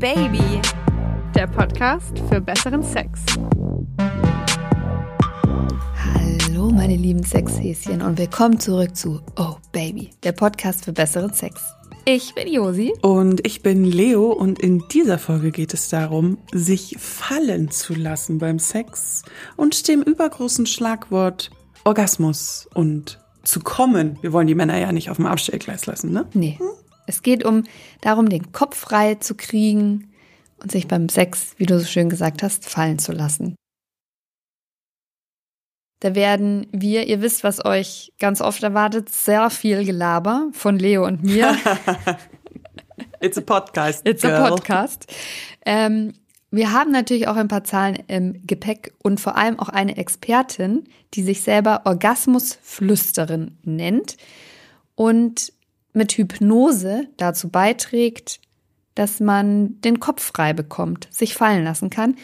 Baby, der Podcast für besseren Sex. Hallo meine lieben Sexhäschen und willkommen zurück zu Oh Baby, der Podcast für besseren Sex. Ich bin Josi. Und ich bin Leo und in dieser Folge geht es darum, sich fallen zu lassen beim Sex und dem übergroßen Schlagwort Orgasmus und zu kommen. Wir wollen die Männer ja nicht auf dem Abstellgleis lassen, ne? Nee. Es geht um darum, den Kopf frei zu kriegen und sich beim Sex, wie du so schön gesagt hast, fallen zu lassen. Da werden wir, ihr wisst, was euch ganz oft erwartet, sehr viel Gelaber von Leo und mir. It's a podcast. It's girl. a podcast. Ähm, wir haben natürlich auch ein paar Zahlen im Gepäck und vor allem auch eine Expertin, die sich selber Orgasmusflüsterin nennt und mit Hypnose dazu beiträgt, dass man den Kopf frei bekommt, sich fallen lassen kann.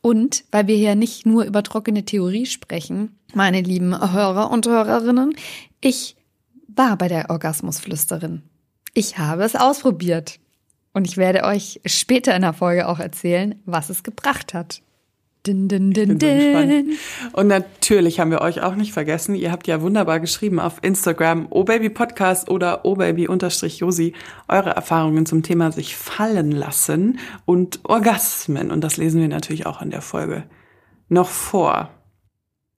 Und weil wir hier nicht nur über trockene Theorie sprechen, meine lieben Hörer und Hörerinnen, ich war bei der Orgasmusflüsterin. Ich habe es ausprobiert. Und ich werde euch später in der Folge auch erzählen, was es gebracht hat. Din, din, din, din. Und natürlich haben wir euch auch nicht vergessen. Ihr habt ja wunderbar geschrieben auf Instagram, obabypodcast oder obaby-josi, eure Erfahrungen zum Thema sich fallen lassen und Orgasmen. Und das lesen wir natürlich auch in der Folge noch vor.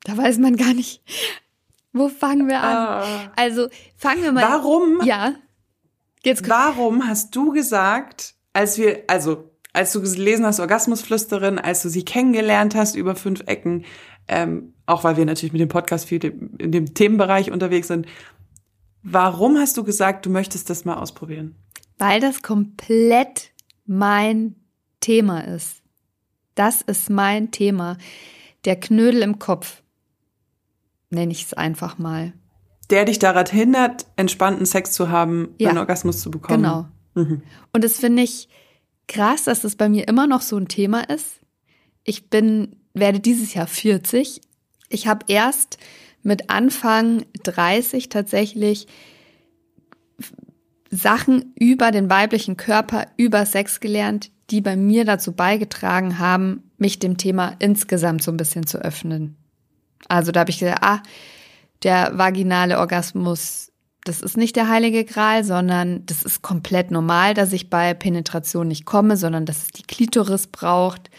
Da weiß man gar nicht, wo fangen wir an. Ah. Also fangen wir mal. Warum? Ja. Jetzt Warum hast du gesagt, als wir, also als du gelesen hast, Orgasmusflüsterin, als du sie kennengelernt hast über fünf Ecken, ähm, auch weil wir natürlich mit dem Podcast viel in dem Themenbereich unterwegs sind, warum hast du gesagt, du möchtest das mal ausprobieren? Weil das komplett mein Thema ist. Das ist mein Thema. Der Knödel im Kopf. Nenne ich es einfach mal. Der dich daran hindert, entspannten Sex zu haben, Ja. einen Orgasmus zu bekommen. Genau. Mhm. Und das finde ich krass, dass das bei mir immer noch so ein Thema ist. Ich bin, werde dieses Jahr 40. Ich habe erst mit Anfang 30 tatsächlich Sachen über den weiblichen Körper, über Sex gelernt, die bei mir dazu beigetragen haben, mich dem Thema insgesamt so ein bisschen zu öffnen. Also da habe ich gesagt, ah, der vaginale Orgasmus, das ist nicht der heilige Gral, sondern das ist komplett normal, dass ich bei Penetration nicht komme, sondern dass es die Klitoris braucht.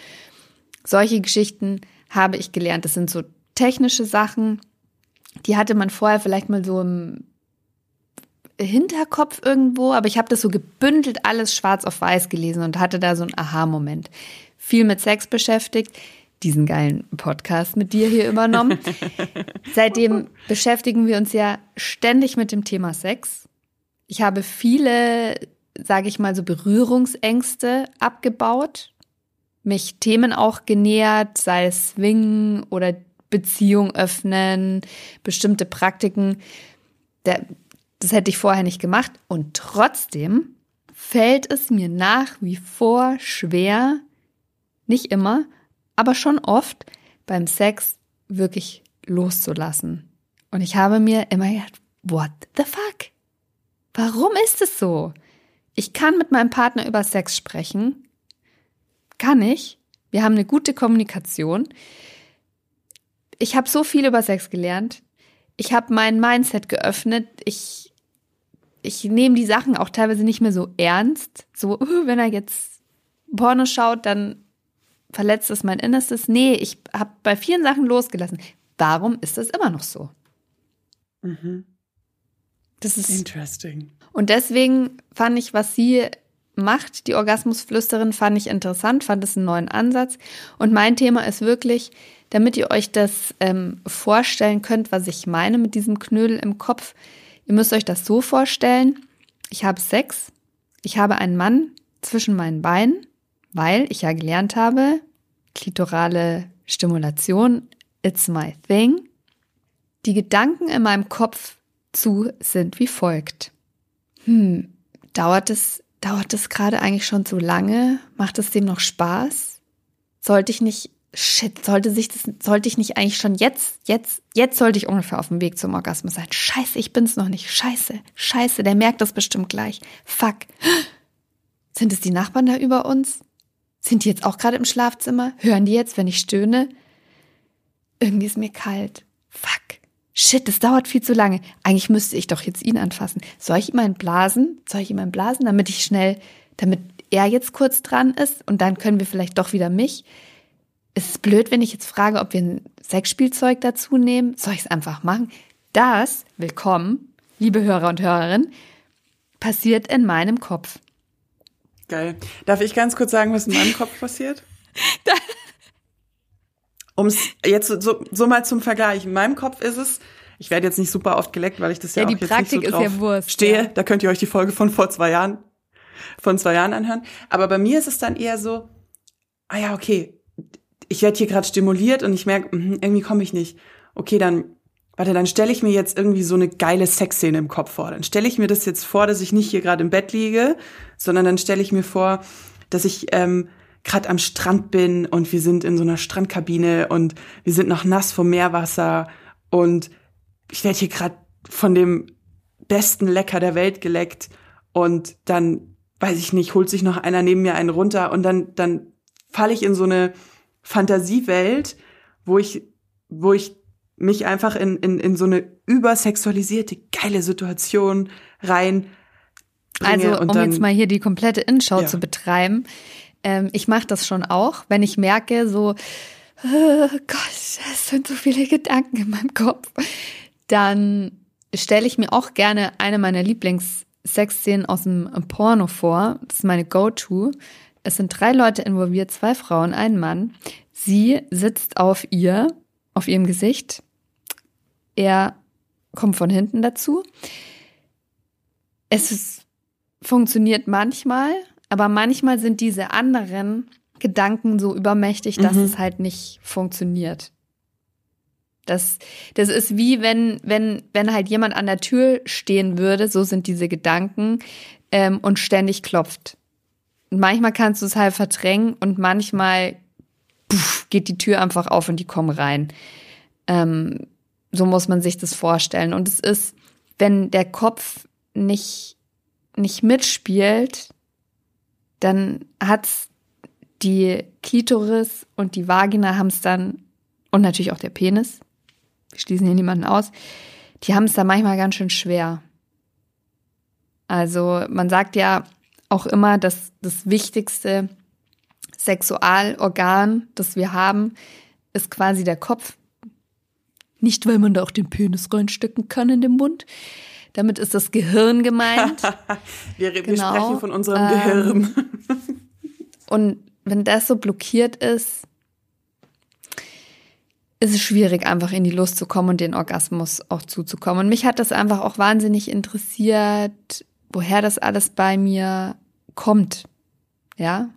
Solche Geschichten habe ich gelernt. Das sind so technische Sachen, die hatte man vorher vielleicht mal so im Hinterkopf irgendwo, aber ich habe das so gebündelt alles schwarz auf weiß gelesen und hatte da so einen Aha-Moment. Viel mit Sex beschäftigt, diesen geilen Podcast mit dir hier übernommen. Seitdem beschäftigen wir uns ja ständig mit dem Thema Sex. Ich habe viele, sage ich mal, so Berührungsängste abgebaut, mich Themen auch genähert, sei es Swingen oder Beziehung öffnen, bestimmte Praktiken. Das hätte ich vorher nicht gemacht. Und trotzdem fällt es mir nach wie vor schwer, nicht immer, aber schon oft beim Sex wirklich loszulassen. Und ich habe mir immer gedacht, what the fuck? Warum ist es so? Ich kann mit meinem Partner über Sex sprechen. Kann ich. Wir haben eine gute Kommunikation. Ich habe so viel über Sex gelernt. Ich habe mein Mindset geöffnet. Ich, ich nehme die Sachen auch teilweise nicht mehr so ernst. So, wenn er jetzt Porno schaut, dann verletzt es mein Innerstes. Nee, ich habe bei vielen Sachen losgelassen. Warum ist das immer noch so? Das ist Interesting. und deswegen fand ich, was sie macht, die Orgasmusflüsterin, fand ich interessant, fand es einen neuen Ansatz. Und mein Thema ist wirklich, damit ihr euch das ähm, vorstellen könnt, was ich meine mit diesem Knödel im Kopf. Ihr müsst euch das so vorstellen. Ich habe Sex. Ich habe einen Mann zwischen meinen Beinen, weil ich ja gelernt habe, klitorale Stimulation, it's my thing. Die Gedanken in meinem Kopf zu sind wie folgt. Hm, dauert es, dauert es gerade eigentlich schon zu lange? Macht es dem noch Spaß? Sollte ich nicht, shit, sollte sich das, sollte ich nicht eigentlich schon jetzt, jetzt, jetzt sollte ich ungefähr auf dem Weg zum Orgasmus sein. Scheiße, ich bin's noch nicht. Scheiße, scheiße, der merkt das bestimmt gleich. Fuck. Sind es die Nachbarn da über uns? Sind die jetzt auch gerade im Schlafzimmer? Hören die jetzt, wenn ich stöhne? Irgendwie ist mir kalt. Fuck. Shit, das dauert viel zu lange. Eigentlich müsste ich doch jetzt ihn anfassen. Soll ich ihm einen blasen? Soll ich ihm einen blasen, damit ich schnell, damit er jetzt kurz dran ist und dann können wir vielleicht doch wieder mich? Es ist blöd, wenn ich jetzt frage, ob wir ein Sexspielzeug dazu nehmen. Soll ich es einfach machen? Das, willkommen, liebe Hörer und Hörerinnen, passiert in meinem Kopf. Geil. Darf ich ganz kurz sagen, was in meinem Kopf passiert? Um es jetzt so, so mal zum Vergleich. In meinem Kopf ist es, ich werde jetzt nicht super oft geleckt, weil ich das ja, Ja, auch die jetzt Praktik nicht ist so ja drauf Wurst, stehe. ja. Da könnt ihr euch die Folge von vor zwei Jahren, von zwei Jahren anhören. Aber bei mir ist es dann eher so, ah ja, okay, ich werde hier gerade stimuliert und ich merke, mhm, irgendwie komme ich nicht. Okay, dann, warte, dann stelle ich mir jetzt irgendwie so eine geile Sexszene im Kopf vor. Dann stelle ich mir das jetzt vor, dass ich nicht hier gerade im Bett liege, sondern dann stelle ich mir vor, dass ich ähm, gerade am Strand bin und wir sind in so einer Strandkabine und wir sind noch nass vom Meerwasser und ich werde hier gerade von dem besten Lecker der Welt geleckt und dann weiß ich nicht, holt sich noch einer neben mir einen runter und dann dann falle ich in so eine Fantasiewelt, wo ich wo ich mich einfach in in in so eine übersexualisierte geile Situation rein Also, um dann jetzt mal hier die komplette Innenschau Ja. zu betreiben. Ähm, ich mache das schon auch, wenn ich merke, so, oh Gott, es sind so viele Gedanken in meinem Kopf. Dann stelle ich mir auch gerne eine meiner Lieblings-Sexszenen aus dem Porno vor. Das ist meine Go-To. Es sind drei Leute involviert, zwei Frauen, ein Mann. Sie sitzt auf ihr, auf ihrem Gesicht. Er kommt von hinten dazu. Es ist, funktioniert manchmal, aber manchmal sind diese anderen Gedanken so übermächtig, dass Mhm. es halt nicht funktioniert. Das, das ist wie wenn, wenn, wenn halt jemand an der Tür stehen würde, so sind diese Gedanken, ähm, und ständig klopft. Und manchmal kannst du es halt verdrängen und manchmal geht die Tür einfach auf und die kommen rein. Ähm, so muss man sich das vorstellen. Und es ist, wenn der Kopf nicht, nicht mitspielt, dann hat's die Klitoris und die Vagina haben es dann, und natürlich auch der Penis, wir schließen hier niemanden aus, die haben es dann manchmal ganz schön schwer. Also man sagt ja auch immer, dass das wichtigste Sexualorgan, das wir haben, ist quasi der Kopf. Nicht, weil man da auch den Penis reinstecken kann in den Mund. Damit ist das Gehirn gemeint. wir, wir Genau. sprechen von unserem Ähm, Gehirn. Und wenn das so blockiert ist, ist es schwierig, einfach in die Lust zu kommen und den Orgasmus auch zuzukommen. Und mich hat das einfach auch wahnsinnig interessiert, woher das alles bei mir kommt. Ja,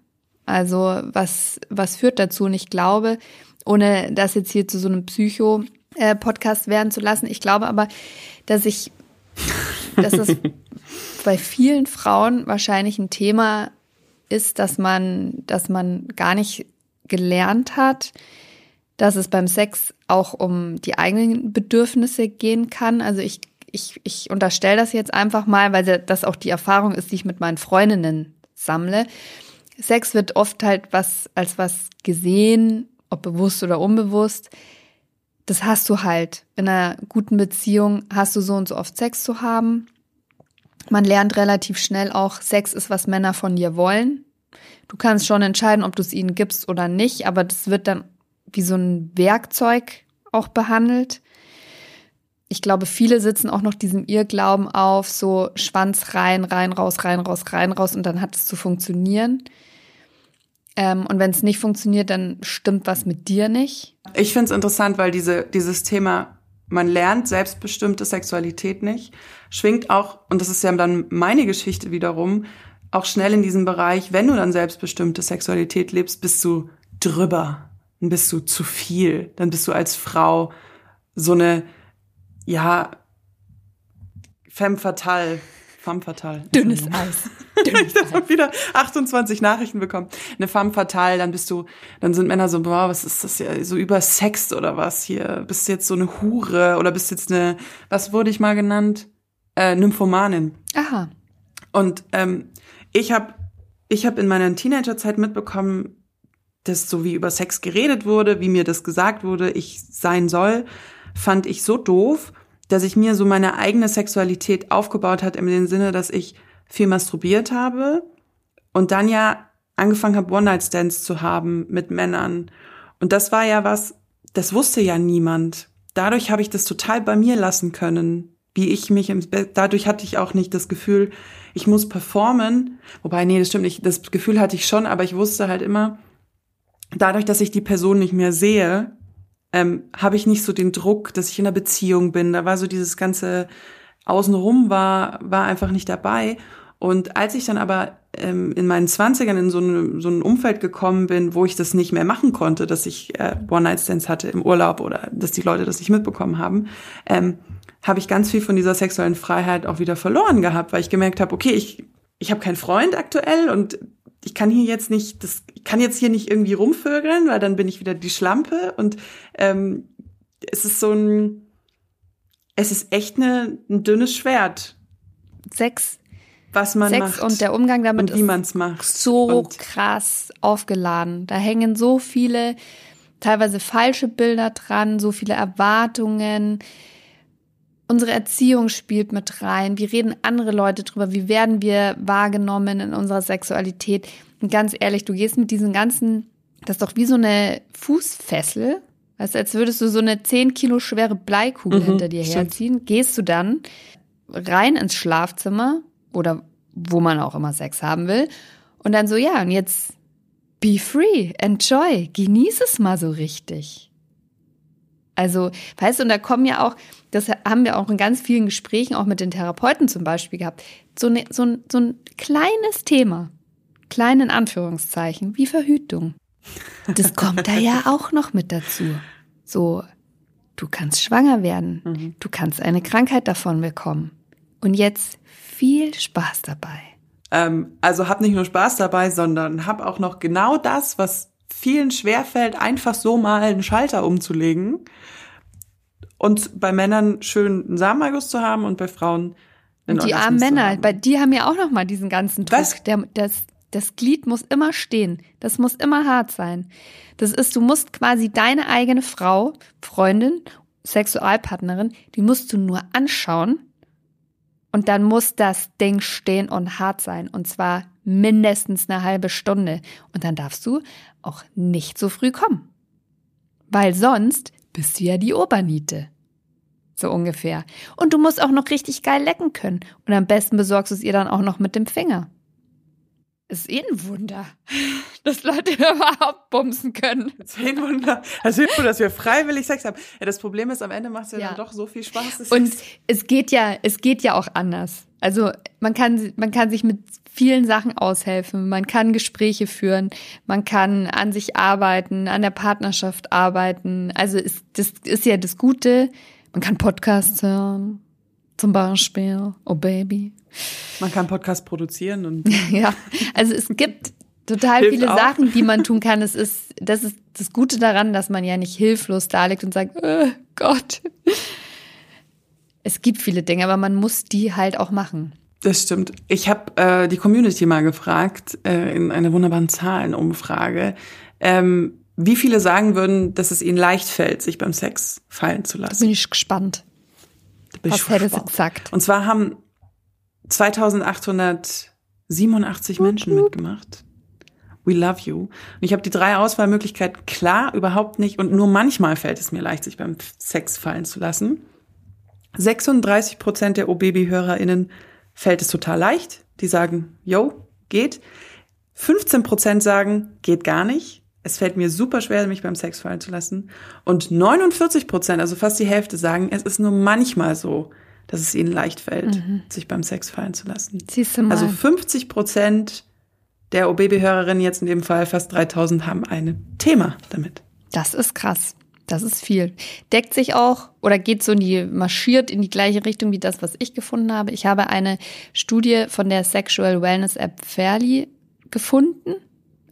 also was, was führt dazu? Und ich glaube, ohne das jetzt hier zu so einem Psycho-Podcast werden zu lassen, ich glaube aber, dass ich, dass es bei vielen Frauen wahrscheinlich ein Thema ist, dass man, dass man gar nicht gelernt hat, dass es beim Sex auch um die eigenen Bedürfnisse gehen kann. Also ich, ich, ich unterstelle das jetzt einfach mal, weil das auch die Erfahrung ist, die ich mit meinen Freundinnen sammle. Sex wird oft halt was als was gesehen, ob bewusst oder unbewusst. Das hast du halt. In einer guten Beziehung hast du so und so oft Sex zu haben. Man lernt relativ schnell auch, Sex ist, was Männer von dir wollen. Du kannst schon entscheiden, ob du es ihnen gibst oder nicht, aber das wird dann wie so ein Werkzeug auch behandelt. Ich glaube, viele sitzen auch noch diesem Irrglauben auf, so Schwanz rein, rein, raus, rein, raus, rein, raus und dann hat es zu funktionieren. Ähm, und wenn es nicht funktioniert, dann stimmt was mit dir nicht. Ich finde es interessant, weil diese, dieses Thema, man lernt selbstbestimmte Sexualität nicht, schwingt auch, und das ist ja dann meine Geschichte wiederum, auch schnell in diesem Bereich, wenn du dann selbstbestimmte Sexualität lebst, bist du drüber, dann bist du zu viel, dann bist du als Frau so eine, ja, femme fatale, femme fatale. Dünnes Eis. Dünnes Ich habe wieder 28 Nachrichten bekommen. Eine femme fatale, dann bist du, dann sind Männer so, boah, was ist das ja, so übersext oder was hier? Bist du jetzt so eine Hure oder bist jetzt eine, was wurde ich mal genannt? Äh, Nymphomanin. Aha. Und ähm, ich habe ich habe in meiner Teenagerzeit mitbekommen, dass so wie über Sex geredet wurde, wie mir das gesagt wurde, ich sein soll, fand ich so doof, dass ich mir so meine eigene Sexualität aufgebaut hat, in dem Sinne, dass ich viel masturbiert habe und dann ja angefangen habe, One-Night-Stands zu haben mit Männern. Und das war ja was, das wusste ja niemand. Dadurch habe ich das total bei mir lassen können, wie ich mich im Bett, dadurch hatte ich auch nicht das Gefühl, ich muss performen. Wobei, nee, das stimmt nicht. Das Gefühl hatte ich schon, aber ich wusste halt immer, dadurch, dass ich die Person nicht mehr sehe, ähm, habe ich nicht so den Druck, dass ich in einer Beziehung bin. Da war so dieses ganze Außenrum war, war einfach nicht dabei. Und als ich dann aber ähm, in meinen Zwanzigern in so, eine, so ein Umfeld gekommen bin, wo ich das nicht mehr machen konnte, dass ich äh, One-Night-Stands hatte im Urlaub oder dass die Leute das nicht mitbekommen haben, ähm, habe ich ganz viel von dieser sexuellen Freiheit auch wieder verloren gehabt, weil ich gemerkt habe, okay, ich, ich habe keinen Freund aktuell und ich kann hier jetzt nicht, das ich kann jetzt hier nicht irgendwie rumvögeln, weil dann bin ich wieder die Schlampe und ähm, es ist so ein, es ist echt eine, ein dünnes Schwert. Sex was man Sex macht und der Umgang damit und wie man es macht. so und krass aufgeladen. Da hängen so viele teilweise falsche Bilder dran, so viele Erwartungen. Unsere Erziehung spielt mit rein. Wie reden andere Leute drüber? Wie werden wir wahrgenommen in unserer Sexualität? Und ganz ehrlich, du gehst mit diesen ganzen, das ist doch wie so eine Fußfessel. Weißt du, als würdest du so eine 10 Kilo schwere Bleikugel Mhm, hinter dir stimmt. herziehen. Gehst du dann rein ins Schlafzimmer oder wo man auch immer Sex haben will. Und dann so, ja, und jetzt be free, enjoy, genieß es mal so richtig. Also, weißt du, und da kommen ja auch, das haben wir auch in ganz vielen Gesprächen, auch mit den Therapeuten zum Beispiel gehabt, so, ne, so, ein, so ein kleines Thema, klein in Anführungszeichen, wie Verhütung. Das kommt da ja auch noch mit dazu. So, du kannst schwanger werden, du kannst eine Krankheit davon bekommen. Und jetzt viel Spaß dabei. ähm, also hab nicht nur Spaß dabei, sondern hab auch noch genau das, was vielen schwerfällt, einfach so mal einen Schalter umzulegen und bei Männern schön einen Samenerguss zu haben und bei Frauen einen Und die armen Männer, bei die haben ja auch noch mal diesen ganzen Druck. Was? Der, das, das Glied muss immer stehen. Das muss immer hart sein. Das ist, du musst quasi deine eigene Frau, Freundin, Sexualpartnerin, die musst du nur anschauen und dann muss das Ding stehen und hart sein. Und zwar mindestens eine halbe Stunde. Und dann darfst du auch nicht so früh kommen. Weil sonst bist du ja die Oberniete. So ungefähr. Und du musst auch noch richtig geil lecken können. Und am besten besorgst du es ihr dann auch noch mit dem Finger. Ist eh ein Wunder, dass Leute überhaupt bumsen können. Zehn Wunder. Also nur, dass wir freiwillig Sex haben. Ja, das Problem ist, am Ende macht es ja, Ja. dann doch so viel Spaß. Und es geht ja, es geht ja auch anders. Also man kann, man kann sich mit vielen Sachen aushelfen. Man kann Gespräche führen. Man kann an sich arbeiten, an der Partnerschaft arbeiten. Also ist, das ist ja das Gute. Man kann Podcasts hören. Zum Beispiel. Oh Baby. man kann Podcast produzieren und Ja, also es gibt total Hilft viele auch. Sachen, die man tun kann. Es ist, das ist das Gute daran, dass man ja nicht hilflos da liegt und sagt, äh, Gott. Es gibt viele Dinge, aber man muss die halt auch machen. Das stimmt. Ich habe äh, die Community mal gefragt, äh, in einer wunderbaren Zahlenumfrage, ähm, wie viele sagen würden, dass es ihnen leicht fällt, sich beim Sex fallen zu lassen. Bin ich gespannt. Da bin ich Was hätte sie gespannt. gesagt? Und zwar haben 2887 Menschen mitgemacht. We love you. Und ich habe die drei Auswahlmöglichkeiten klar überhaupt nicht und nur manchmal fällt es mir leicht, sich beim Sex fallen zu lassen. 36 Prozent der OBB-HörerInnen fällt es total leicht. Die sagen, yo, geht. 15 Prozent sagen, geht gar nicht. Es fällt mir super schwer, mich beim Sex fallen zu lassen. Und 49 Prozent, also fast die Hälfte, sagen, es ist nur manchmal so, dass es ihnen leicht fällt, sich beim Sex fallen zu lassen. Siehst du mal. Also 50 Prozent der OBB-Hörerinnen jetzt in dem Fall, fast 3000, haben ein Thema damit. Das ist krass. Das ist viel. Deckt sich auch oder geht so in die, marschiert in die gleiche Richtung wie das, was ich gefunden habe. Ich habe eine Studie von der Sexual Wellness App Fairly gefunden.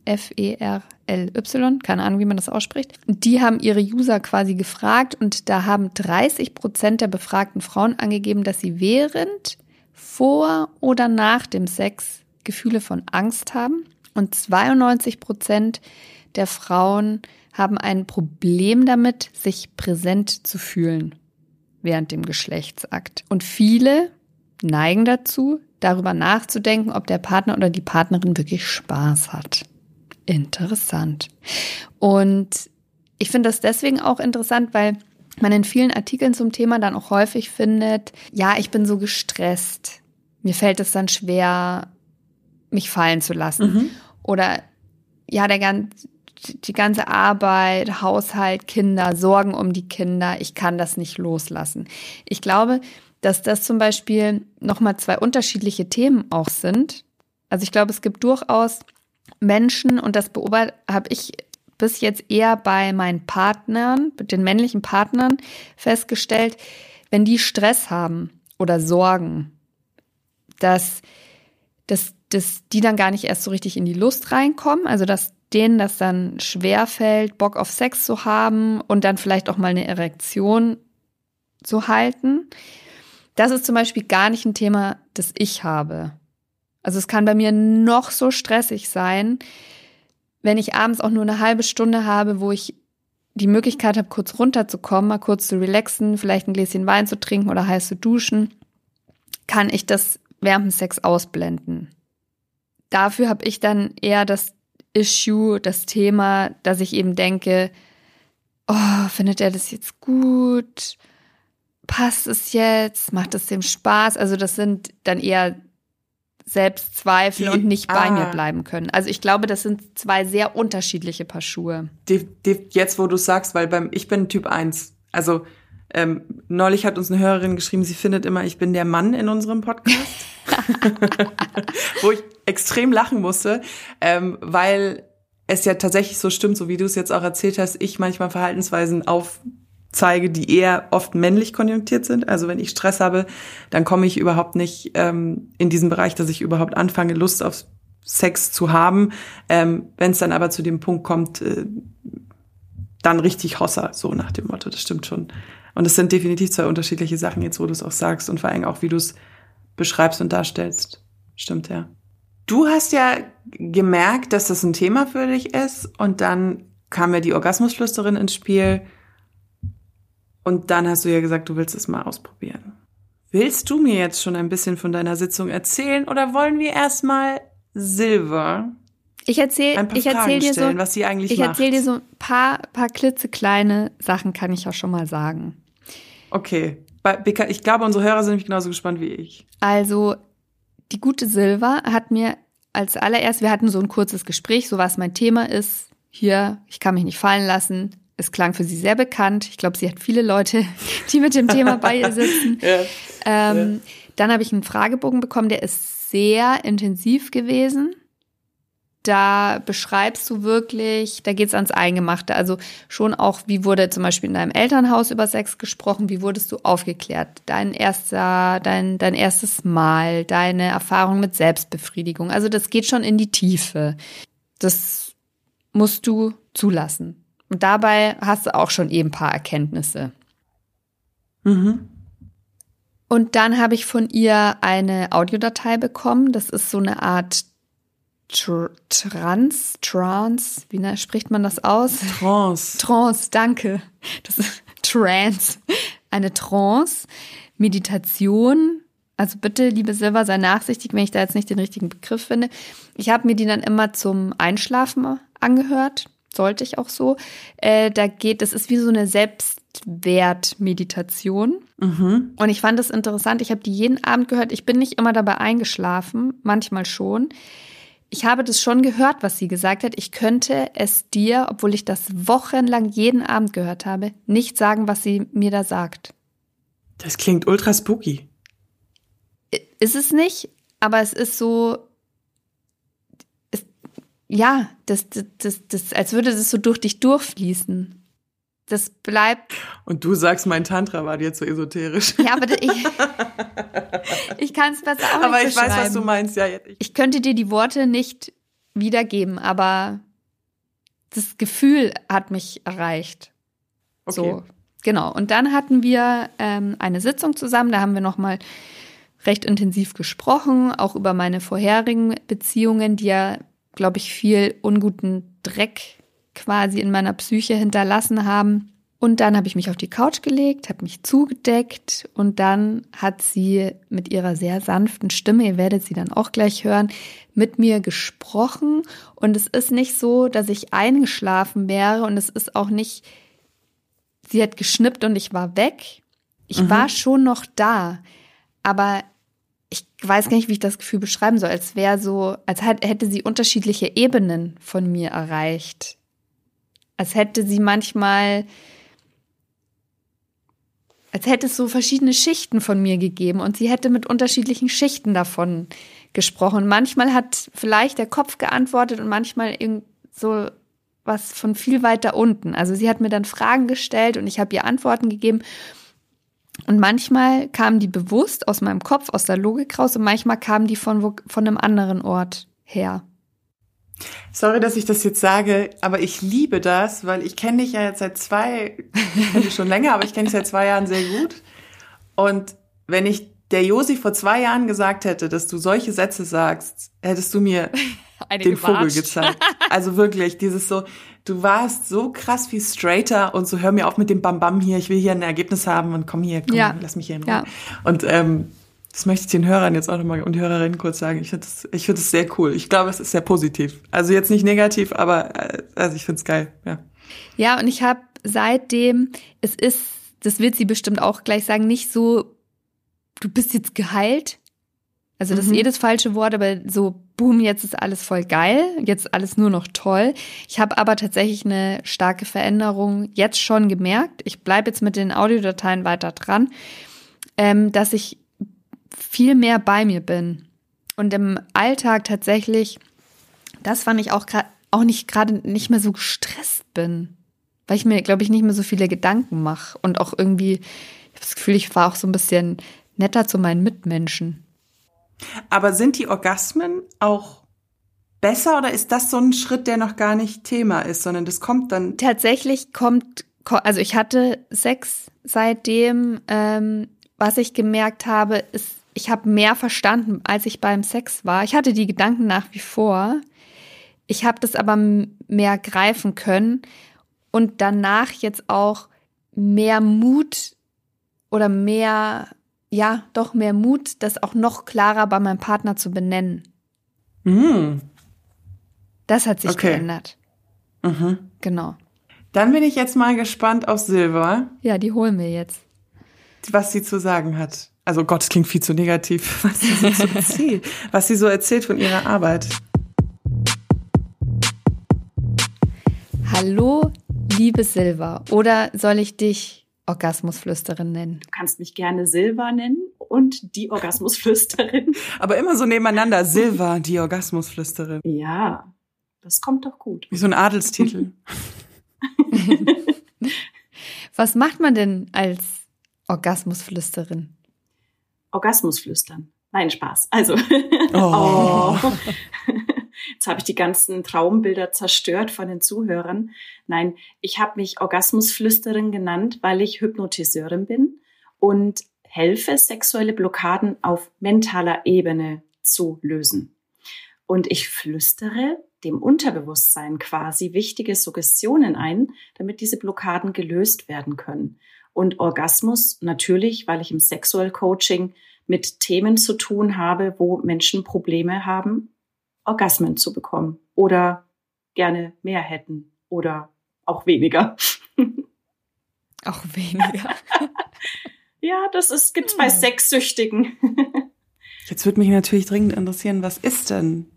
F-E-R-L-Y, keine Ahnung, wie man das ausspricht. Die haben ihre User quasi gefragt und da haben 30 Prozent der befragten Frauen angegeben, dass sie während, vor oder nach dem Sex Gefühle von Angst haben und 92 Prozent der Frauen haben ein Problem damit, sich präsent zu fühlen während dem Geschlechtsakt. Und viele neigen dazu, darüber nachzudenken, ob der Partner oder die Partnerin wirklich Spaß hat. Interessant. Und ich finde das deswegen auch interessant, weil man in vielen Artikeln zum Thema dann auch häufig findet, ja, ich bin so gestresst. Mir fällt es dann schwer, mich fallen zu lassen. Mhm. Oder ja, der ganze, die ganze Arbeit, Haushalt, Kinder, Sorgen um die Kinder, ich kann das nicht loslassen. Ich glaube, dass das zum Beispiel nochmal zwei unterschiedliche Themen auch sind. Also ich glaube, es gibt durchaus Menschen, und das beobachte, habe ich bis jetzt eher bei meinen Partnern, den männlichen Partnern festgestellt, wenn die Stress haben oder Sorgen, dass, dass, dass die dann gar nicht erst so richtig in die Lust reinkommen, also dass denen das dann schwer fällt, Bock auf Sex zu haben und dann vielleicht auch mal eine Erektion zu halten. Das ist zum Beispiel gar nicht ein Thema, das ich habe. Also es kann bei mir noch so stressig sein, wenn ich abends auch nur eine halbe Stunde habe, wo ich die Möglichkeit habe, kurz runterzukommen, mal kurz zu relaxen, vielleicht ein Gläschen Wein zu trinken oder heiß zu duschen, kann ich das während Sex ausblenden. Dafür habe ich dann eher das Issue, das Thema, dass ich eben denke, oh, findet er das jetzt gut? Passt es jetzt? Macht es dem Spaß? Also das sind dann eher Selbstzweifel und nicht bei ah. mir bleiben können. Also ich glaube, das sind zwei sehr unterschiedliche Paar Schuhe. Die, die, jetzt, wo du sagst, weil beim ich bin Typ 1. Also ähm, neulich hat uns eine Hörerin geschrieben, sie findet immer, ich bin der Mann in unserem Podcast. wo ich extrem lachen musste, ähm, weil es ja tatsächlich so stimmt, so wie du es jetzt auch erzählt hast, ich manchmal Verhaltensweisen aufzeige, die eher oft männlich konjunktiert sind. Also wenn ich Stress habe, dann komme ich überhaupt nicht ähm, in diesen Bereich, dass ich überhaupt anfange, Lust auf Sex zu haben. Ähm, wenn es dann aber zu dem Punkt kommt, äh, dann richtig Hossa, so nach dem Motto, das stimmt schon. Und es sind definitiv zwei unterschiedliche Sachen jetzt, wo du es auch sagst und vor allem auch, wie du es beschreibst und darstellst. Stimmt, ja. Du hast ja gemerkt, dass das ein Thema für dich ist und dann kam ja die Orgasmusflüsterin ins Spiel und dann hast du ja gesagt, du willst es mal ausprobieren. Willst du mir jetzt schon ein bisschen von deiner Sitzung erzählen oder wollen wir erstmal Silver ich erzähle ich erzähl dir stellen, so, was sie eigentlich ich erzähle dir so ein paar, paar klitzekleine Sachen, kann ich auch schon mal sagen. Okay. Ich glaube, unsere Hörer sind nämlich genauso gespannt wie ich. Also, die gute Silva hat mir als allererst, wir hatten so ein kurzes Gespräch, so was mein Thema ist. Hier, ich kann mich nicht fallen lassen. Es klang für sie sehr bekannt. Ich glaube, sie hat viele Leute, die mit dem Thema bei ihr sitzen. ja. Ähm, ja. Dann habe ich einen Fragebogen bekommen, der ist sehr intensiv gewesen da beschreibst du wirklich, da geht's ans Eingemachte. Also schon auch, wie wurde zum Beispiel in deinem Elternhaus über Sex gesprochen, wie wurdest du aufgeklärt? Dein erster, dein, dein erstes Mal, deine Erfahrung mit Selbstbefriedigung. Also das geht schon in die Tiefe. Das musst du zulassen. Und dabei hast du auch schon eben ein paar Erkenntnisse. Mhm. Und dann habe ich von ihr eine Audiodatei bekommen. Das ist so eine Art Tr Trans, Trans, wie ne, spricht man das aus? Trance. Trance, danke. Das ist Trance. Eine Trance, Meditation. Also bitte, liebe Silva, sei nachsichtig, wenn ich da jetzt nicht den richtigen Begriff finde. Ich habe mir die dann immer zum Einschlafen angehört. Sollte ich auch so. Äh, da geht, das ist wie so eine Selbstwertmeditation. Mhm. Und ich fand das interessant. Ich habe die jeden Abend gehört. Ich bin nicht immer dabei eingeschlafen, manchmal schon ich habe das schon gehört, was sie gesagt hat. Ich könnte es dir, obwohl ich das wochenlang jeden Abend gehört habe, nicht sagen, was sie mir da sagt. Das klingt ultra spooky. Ist es nicht, aber es ist so, es, ja, das, das, das, das, als würde das so durch dich durchfließen das bleibt. Und du sagst, mein Tantra war dir zu esoterisch. Ja, aber ich, ich kann es besser auch Aber ich weiß, was du meinst, ja. Ich. ich könnte dir die Worte nicht wiedergeben, aber das Gefühl hat mich erreicht. Okay. So, genau. Und dann hatten wir ähm, eine Sitzung zusammen, da haben wir nochmal recht intensiv gesprochen, auch über meine vorherigen Beziehungen, die ja, glaube ich, viel unguten Dreck quasi in meiner Psyche hinterlassen haben. Und dann habe ich mich auf die Couch gelegt, habe mich zugedeckt und dann hat sie mit ihrer sehr sanften Stimme, ihr werdet sie dann auch gleich hören, mit mir gesprochen. Und es ist nicht so, dass ich eingeschlafen wäre und es ist auch nicht, sie hat geschnippt und ich war weg. Ich mhm. war schon noch da, aber ich weiß gar nicht, wie ich das Gefühl beschreiben soll, als wäre so, als hätte sie unterschiedliche Ebenen von mir erreicht. Als hätte sie manchmal als hätte es so verschiedene Schichten von mir gegeben und sie hätte mit unterschiedlichen Schichten davon gesprochen. Manchmal hat vielleicht der Kopf geantwortet und manchmal so was von viel weiter unten. Also sie hat mir dann Fragen gestellt und ich habe ihr Antworten gegeben. Und manchmal kamen die bewusst aus meinem Kopf, aus der Logik raus und manchmal kamen die von, von einem anderen Ort her. Sorry, dass ich das jetzt sage, aber ich liebe das, weil ich kenne dich ja jetzt seit zwei, ich schon länger, aber ich kenne dich seit zwei Jahren sehr gut. Und wenn ich der Josi vor zwei Jahren gesagt hätte, dass du solche Sätze sagst, hättest du mir Eine den gewatscht. Vogel gezeigt. Also wirklich, dieses so, du warst so krass wie straighter und so, hör mir auf mit dem Bam Bam hier, ich will hier ein Ergebnis haben und komm hier, komm, ja. lass mich hier in Ruhe. Ja. Und ähm, das möchte ich den Hörern jetzt auch nochmal und Hörerinnen kurz sagen. Ich finde das, ich finde das sehr cool. Ich glaube, es ist sehr positiv. Also jetzt nicht negativ, aber äh, also ich finde es geil. Ja. Ja, und ich habe seitdem, es ist, das wird sie bestimmt auch gleich sagen, nicht so, du bist jetzt geheilt. Also das mhm. ist eh das falsche Wort, aber so, boom, jetzt ist alles voll geil, jetzt alles nur noch toll. Ich habe aber tatsächlich eine starke Veränderung jetzt schon gemerkt. Ich bleibe jetzt mit den Audiodateien weiter dran, ähm, dass ich viel mehr bei mir bin. Und im Alltag tatsächlich, das fand ich auch gerade auch nicht gerade nicht mehr so gestresst bin. Weil ich mir, glaube ich, nicht mehr so viele Gedanken mache. Und auch irgendwie, ich habe das Gefühl, ich war auch so ein bisschen netter zu meinen Mitmenschen. Aber sind die Orgasmen auch besser oder ist das so ein Schritt, der noch gar nicht Thema ist, sondern das kommt dann? Tatsächlich kommt, also ich hatte Sex seitdem. Ähm, was ich gemerkt habe, ist, ich habe mehr verstanden, als ich beim Sex war. Ich hatte die Gedanken nach wie vor. Ich habe das aber mehr greifen können und danach jetzt auch mehr Mut oder mehr, ja, doch mehr Mut, das auch noch klarer bei meinem Partner zu benennen. Mhm. Das hat sich okay. geändert. Mhm. Genau. Dann bin ich jetzt mal gespannt auf Silber. Ja, die holen wir jetzt. Was sie zu sagen hat. Also Gott, es klingt viel zu negativ, was sie so, so erzählt, was sie so erzählt von ihrer Arbeit. Hallo, liebe Silva. Oder soll ich dich Orgasmusflüsterin nennen? Du kannst mich gerne Silva nennen und die Orgasmusflüsterin. Aber immer so nebeneinander. Silva, die Orgasmusflüsterin. Ja, das kommt doch gut. Wie so ein Adelstitel. Was macht man denn als Orgasmusflüsterin? Orgasmus flüstern. Nein, Spaß. Also, oh. oh. jetzt habe ich die ganzen Traumbilder zerstört von den Zuhörern. Nein, ich habe mich Orgasmusflüsterin genannt, weil ich Hypnotiseurin bin und helfe, sexuelle Blockaden auf mentaler Ebene zu lösen. Und ich flüstere dem Unterbewusstsein quasi wichtige Suggestionen ein, damit diese Blockaden gelöst werden können. Und Orgasmus natürlich, weil ich im Sexual Coaching mit Themen zu tun habe, wo Menschen Probleme haben, Orgasmen zu bekommen oder gerne mehr hätten oder auch weniger. Auch weniger. ja, das ist, gibt's bei hm. Sexsüchtigen. Jetzt würde mich natürlich dringend interessieren, was ist denn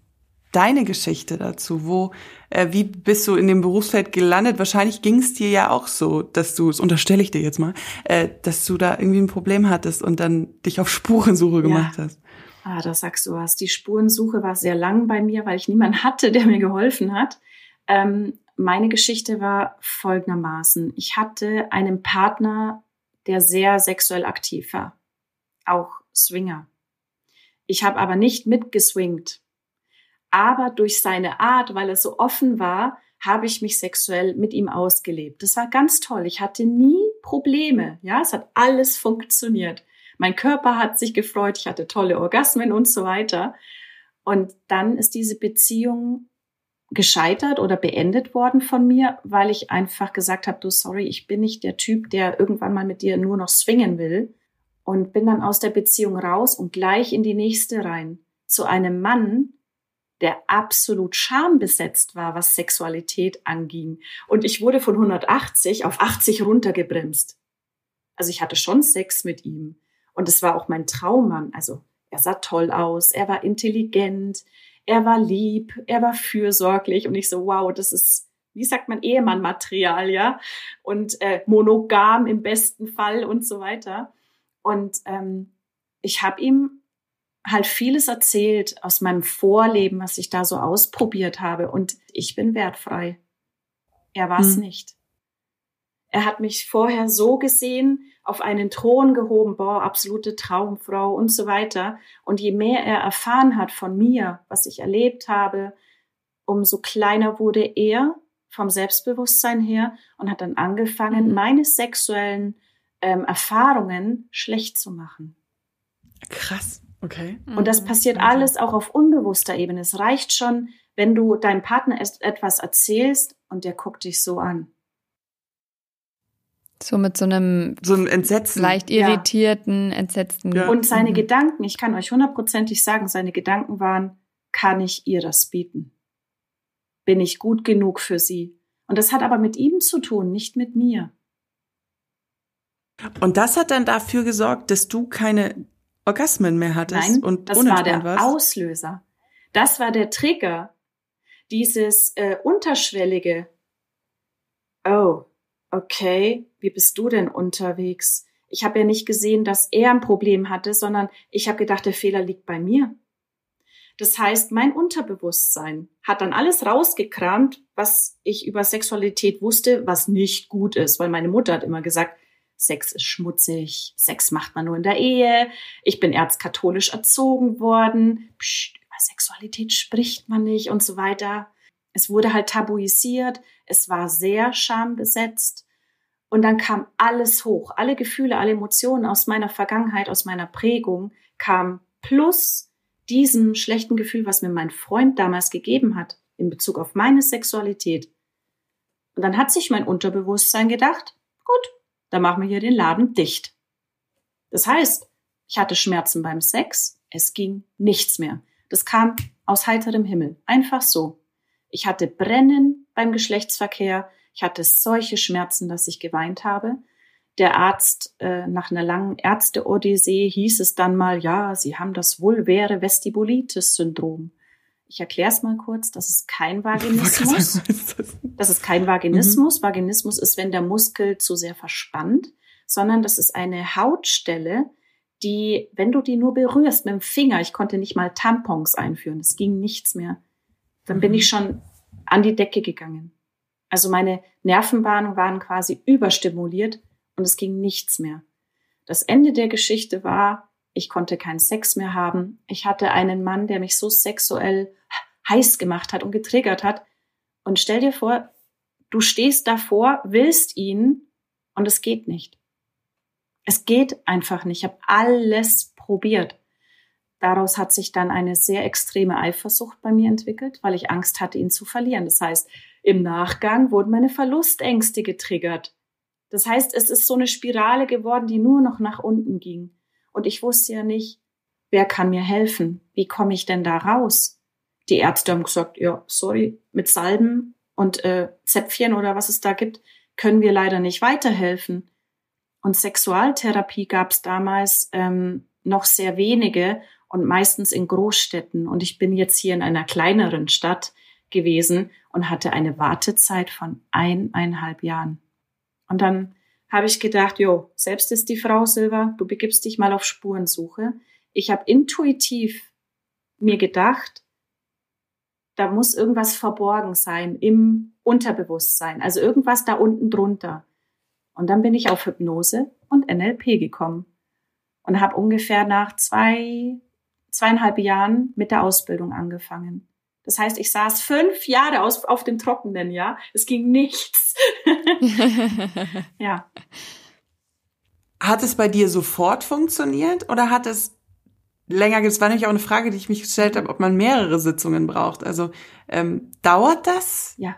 deine Geschichte dazu? Wo, äh, wie bist du in dem Berufsfeld gelandet? Wahrscheinlich ging es dir ja auch so, dass du, das unterstelle ich dir jetzt mal, äh, dass du da irgendwie ein Problem hattest und dann dich auf Spurensuche gemacht ja. hast. Ah, das sagst du was. Die Spurensuche war sehr lang bei mir, weil ich niemanden hatte, der mir geholfen hat. Ähm, meine Geschichte war folgendermaßen. Ich hatte einen Partner, der sehr sexuell aktiv war. Auch Swinger. Ich habe aber nicht mitgeswingt aber durch seine Art, weil er so offen war, habe ich mich sexuell mit ihm ausgelebt. Das war ganz toll. Ich hatte nie Probleme. Ja, es hat alles funktioniert. Mein Körper hat sich gefreut, ich hatte tolle Orgasmen und so weiter. Und dann ist diese Beziehung gescheitert oder beendet worden von mir, weil ich einfach gesagt habe, du sorry, ich bin nicht der Typ, der irgendwann mal mit dir nur noch swingen will und bin dann aus der Beziehung raus und gleich in die nächste rein zu einem Mann, der absolut schambesetzt war, was Sexualität anging. Und ich wurde von 180 auf 80 runtergebremst. Also ich hatte schon Sex mit ihm. Und es war auch mein Traummann. Also er sah toll aus, er war intelligent, er war lieb, er war fürsorglich und ich so, wow, das ist, wie sagt man, Ehemannmaterial, ja, und äh, monogam im besten Fall und so weiter. Und ähm, ich habe ihm halt vieles erzählt aus meinem Vorleben, was ich da so ausprobiert habe und ich bin wertfrei. Er war es hm. nicht. Er hat mich vorher so gesehen, auf einen Thron gehoben, boah, absolute Traumfrau und so weiter. Und je mehr er erfahren hat von mir, was ich erlebt habe, umso kleiner wurde er vom Selbstbewusstsein her und hat dann angefangen, mhm. meine sexuellen ähm, Erfahrungen schlecht zu machen. Krass, okay. Und das mhm. passiert mhm. alles auch auf unbewusster Ebene. Es reicht schon, wenn du deinem Partner etwas erzählst und der guckt dich so an. So mit so einem, so einem Entsetzen. leicht irritierten, ja. entsetzten. Ja. Und seine mhm. Gedanken, ich kann euch hundertprozentig sagen, seine Gedanken waren, kann ich ihr das bieten? Bin ich gut genug für sie? Und das hat aber mit ihm zu tun, nicht mit mir. Und das hat dann dafür gesorgt, dass du keine Orgasmen mehr hattest Nein, und das war der warst? Auslöser. Das war der Trigger. Dieses äh, unterschwellige. Oh, okay, wie bist du denn unterwegs? Ich habe ja nicht gesehen, dass er ein Problem hatte, sondern ich habe gedacht, der Fehler liegt bei mir. Das heißt, mein Unterbewusstsein hat dann alles rausgekramt, was ich über Sexualität wusste, was nicht gut ist, weil meine Mutter hat immer gesagt, Sex ist schmutzig, Sex macht man nur in der Ehe, ich bin erzkatholisch erzogen worden, Psst, über Sexualität spricht man nicht und so weiter. Es wurde halt tabuisiert, es war sehr schambesetzt. Und dann kam alles hoch, alle Gefühle, alle Emotionen aus meiner Vergangenheit, aus meiner Prägung, kam plus diesem schlechten Gefühl, was mir mein Freund damals gegeben hat, in Bezug auf meine Sexualität. Und dann hat sich mein Unterbewusstsein gedacht, gut, dann machen wir hier den Laden dicht. Das heißt, ich hatte Schmerzen beim Sex, es ging nichts mehr. Das kam aus heiterem Himmel, einfach so. Ich hatte Brennen beim Geschlechtsverkehr. Ich hatte solche Schmerzen, dass ich geweint habe. Der Arzt, äh, nach einer langen Ärzte-Odyssee hieß es dann mal, ja, Sie haben das vulväre Vestibulitis-Syndrom. Ich erkläre es mal kurz, das ist kein Vaginismus. Das ist kein Vaginismus. Mhm. Vaginismus ist, wenn der Muskel zu sehr verspannt, sondern das ist eine Hautstelle, die, wenn du die nur berührst mit dem Finger, ich konnte nicht mal Tampons einführen, es ging nichts mehr, dann bin ich mhm. schon an die Decke gegangen. Also meine Nervenbahnen waren quasi überstimuliert und es ging nichts mehr. Das Ende der Geschichte war, ich konnte keinen Sex mehr haben. Ich hatte einen Mann, der mich so sexuell heiß gemacht hat und getriggert hat. Und stell dir vor, du stehst davor, willst ihn und es geht nicht. Es geht einfach nicht. Ich habe alles probiert. Daraus hat sich dann eine sehr extreme Eifersucht bei mir entwickelt, weil ich Angst hatte, ihn zu verlieren. Das heißt, im Nachgang wurden meine Verlustängste getriggert. Das heißt, es ist so eine Spirale geworden, die nur noch nach unten ging. Und ich wusste ja nicht, wer kann mir helfen? Wie komme ich denn da raus? Die Ärzte haben gesagt, ja, sorry, mit Salben und äh, Zäpfchen oder was es da gibt, können wir leider nicht weiterhelfen. Und Sexualtherapie gab es damals ähm, noch sehr wenige und meistens in Großstädten. Und ich bin jetzt hier in einer kleineren Stadt gewesen und hatte eine Wartezeit von eineinhalb Jahren. Und dann habe ich gedacht, jo, selbst ist die Frau Silva, du begibst dich mal auf Spurensuche. Ich habe intuitiv mir gedacht, da muss irgendwas verborgen sein im Unterbewusstsein, also irgendwas da unten drunter. Und dann bin ich auf Hypnose und NLP gekommen und habe ungefähr nach zwei, zweieinhalb Jahren mit der Ausbildung angefangen. Das heißt, ich saß fünf Jahre aus, auf dem Trockenen, ja. Es ging nichts. ja. Hat es bei dir sofort funktioniert oder hat es länger, das war nämlich auch eine Frage, die ich mich gestellt habe, ob man mehrere Sitzungen braucht. Also ähm, dauert das? Ja.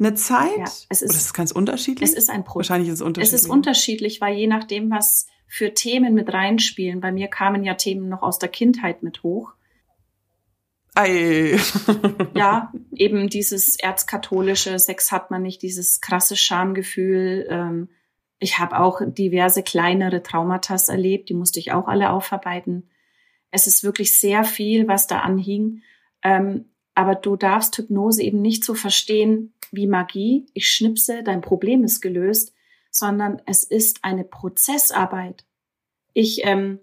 Eine Zeit? Ja, es ist, Oder ist es ganz unterschiedlich? Es ist ein Prozess. Wahrscheinlich ist es unterschiedlich. Es ist unterschiedlich, weil je nachdem, was für Themen mit reinspielen. Bei mir kamen ja Themen noch aus der Kindheit mit hoch. Ei. ja, eben dieses erzkatholische Sex hat man nicht, dieses krasse Schamgefühl. Ähm, ich habe auch diverse kleinere Traumata erlebt, die musste ich auch alle aufarbeiten. Es ist wirklich sehr viel, was da anhing. Ähm, aber du darfst Hypnose eben nicht so verstehen wie Magie. Ich schnipse, dein Problem ist gelöst, sondern es ist eine Prozessarbeit. Ich ähm,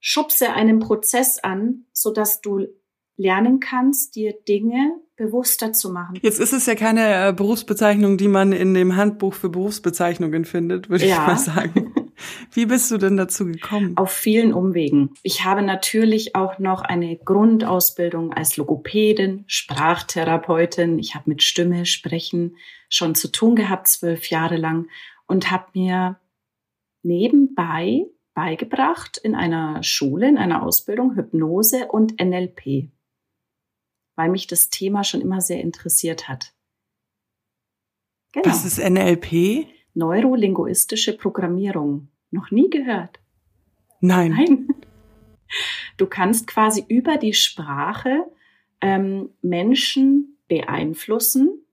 schubse einen Prozess an, so dass du lernen kannst, dir Dinge bewusster zu machen. Jetzt ist es ja keine äh, Berufsbezeichnung, die man in dem Handbuch für Berufsbezeichnungen findet, würde ja. ich mal sagen. Wie bist du denn dazu gekommen? Auf vielen Umwegen. Ich habe natürlich auch noch eine Grundausbildung als Logopädin, Sprachtherapeutin. Ich habe mit Stimme, Sprechen schon zu tun gehabt, zwölf Jahre lang und habe mir nebenbei beigebracht in einer Schule, in einer Ausbildung Hypnose und NLP, weil mich das Thema schon immer sehr interessiert hat. Genau. Was ist NLP? Neurolinguistische Programmierung. Noch nie gehört? Nein. Nein. Du kannst quasi über die Sprache ähm, Menschen beeinflussen.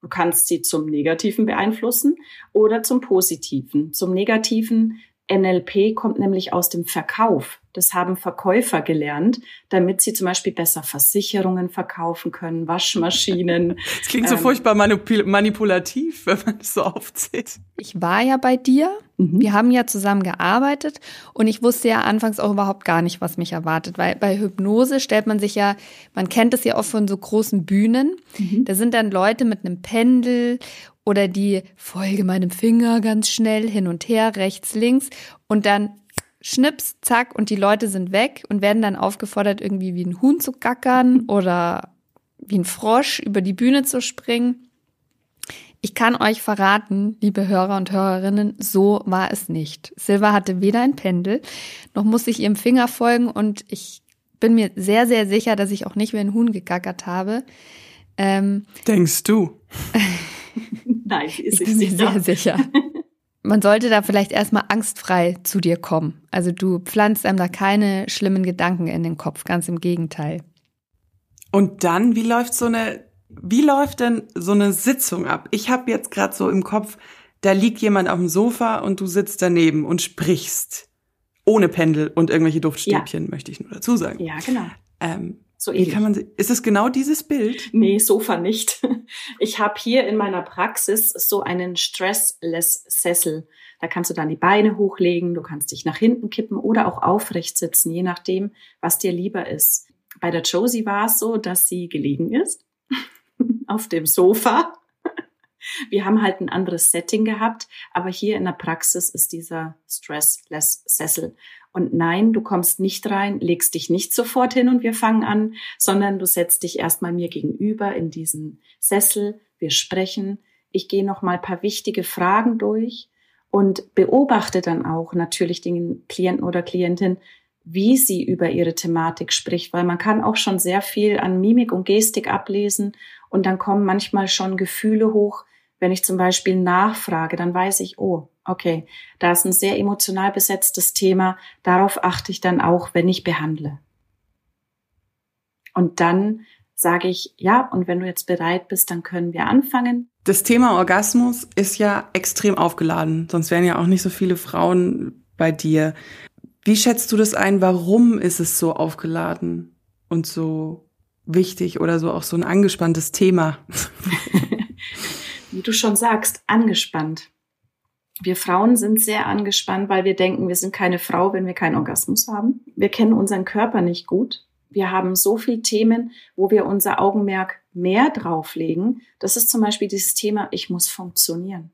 Du kannst sie zum Negativen beeinflussen oder zum Positiven. Zum Negativen NLP kommt nämlich aus dem Verkauf. Das haben Verkäufer gelernt, damit sie zum Beispiel besser Versicherungen verkaufen können, Waschmaschinen. Das klingt so ähm, furchtbar manipul manipulativ, wenn man das so aufzählt. Ich war ja bei dir. Mhm. Wir haben ja zusammen gearbeitet und ich wusste ja anfangs auch überhaupt gar nicht, was mich erwartet, weil bei Hypnose stellt man sich ja, man kennt es ja oft von so großen Bühnen. Mhm. Da sind dann Leute mit einem Pendel oder die folge meinem Finger ganz schnell hin und her, rechts, links und dann schnips, zack und die Leute sind weg und werden dann aufgefordert, irgendwie wie ein Huhn zu gackern oder wie ein Frosch über die Bühne zu springen. Ich kann euch verraten, liebe Hörer und Hörerinnen, so war es nicht. Silva hatte weder ein Pendel, noch musste ich ihrem Finger folgen und ich bin mir sehr, sehr sicher, dass ich auch nicht wie ein Huhn gegackert habe. Ähm, Denkst du? Nein, ist ich bin mir sehr sicher. Man sollte da vielleicht erstmal angstfrei zu dir kommen. Also du pflanzt einem da keine schlimmen Gedanken in den Kopf, ganz im Gegenteil. Und dann, wie läuft so eine, wie läuft denn so eine Sitzung ab? Ich habe jetzt gerade so im Kopf, da liegt jemand auf dem Sofa und du sitzt daneben und sprichst. Ohne Pendel und irgendwelche Duftstäbchen, ja. möchte ich nur dazu sagen. Ja, genau. Ähm, so Wie kann man, ist es genau dieses Bild? Nee, Sofa nicht. Ich habe hier in meiner Praxis so einen Stressless Sessel. Da kannst du dann die Beine hochlegen, du kannst dich nach hinten kippen oder auch aufrecht sitzen, je nachdem, was dir lieber ist. Bei der Josie war es so, dass sie gelegen ist auf dem Sofa. Wir haben halt ein anderes Setting gehabt, aber hier in der Praxis ist dieser Stressless Sessel. Und nein, du kommst nicht rein, legst dich nicht sofort hin und wir fangen an, sondern du setzt dich erstmal mir gegenüber in diesen Sessel, wir sprechen, ich gehe noch mal ein paar wichtige Fragen durch und beobachte dann auch natürlich den Klienten oder Klientin, wie sie über ihre Thematik spricht, weil man kann auch schon sehr viel an Mimik und Gestik ablesen und dann kommen manchmal schon Gefühle hoch, wenn ich zum Beispiel nachfrage, dann weiß ich, oh, okay, da ist ein sehr emotional besetztes Thema. Darauf achte ich dann auch, wenn ich behandle. Und dann sage ich, ja, und wenn du jetzt bereit bist, dann können wir anfangen. Das Thema Orgasmus ist ja extrem aufgeladen, sonst wären ja auch nicht so viele Frauen bei dir. Wie schätzt du das ein? Warum ist es so aufgeladen und so wichtig oder so auch so ein angespanntes Thema? wie du schon sagst, angespannt. Wir Frauen sind sehr angespannt, weil wir denken, wir sind keine Frau, wenn wir keinen Orgasmus haben. Wir kennen unseren Körper nicht gut. Wir haben so viele Themen, wo wir unser Augenmerk mehr drauflegen. Das ist zum Beispiel dieses Thema, ich muss funktionieren.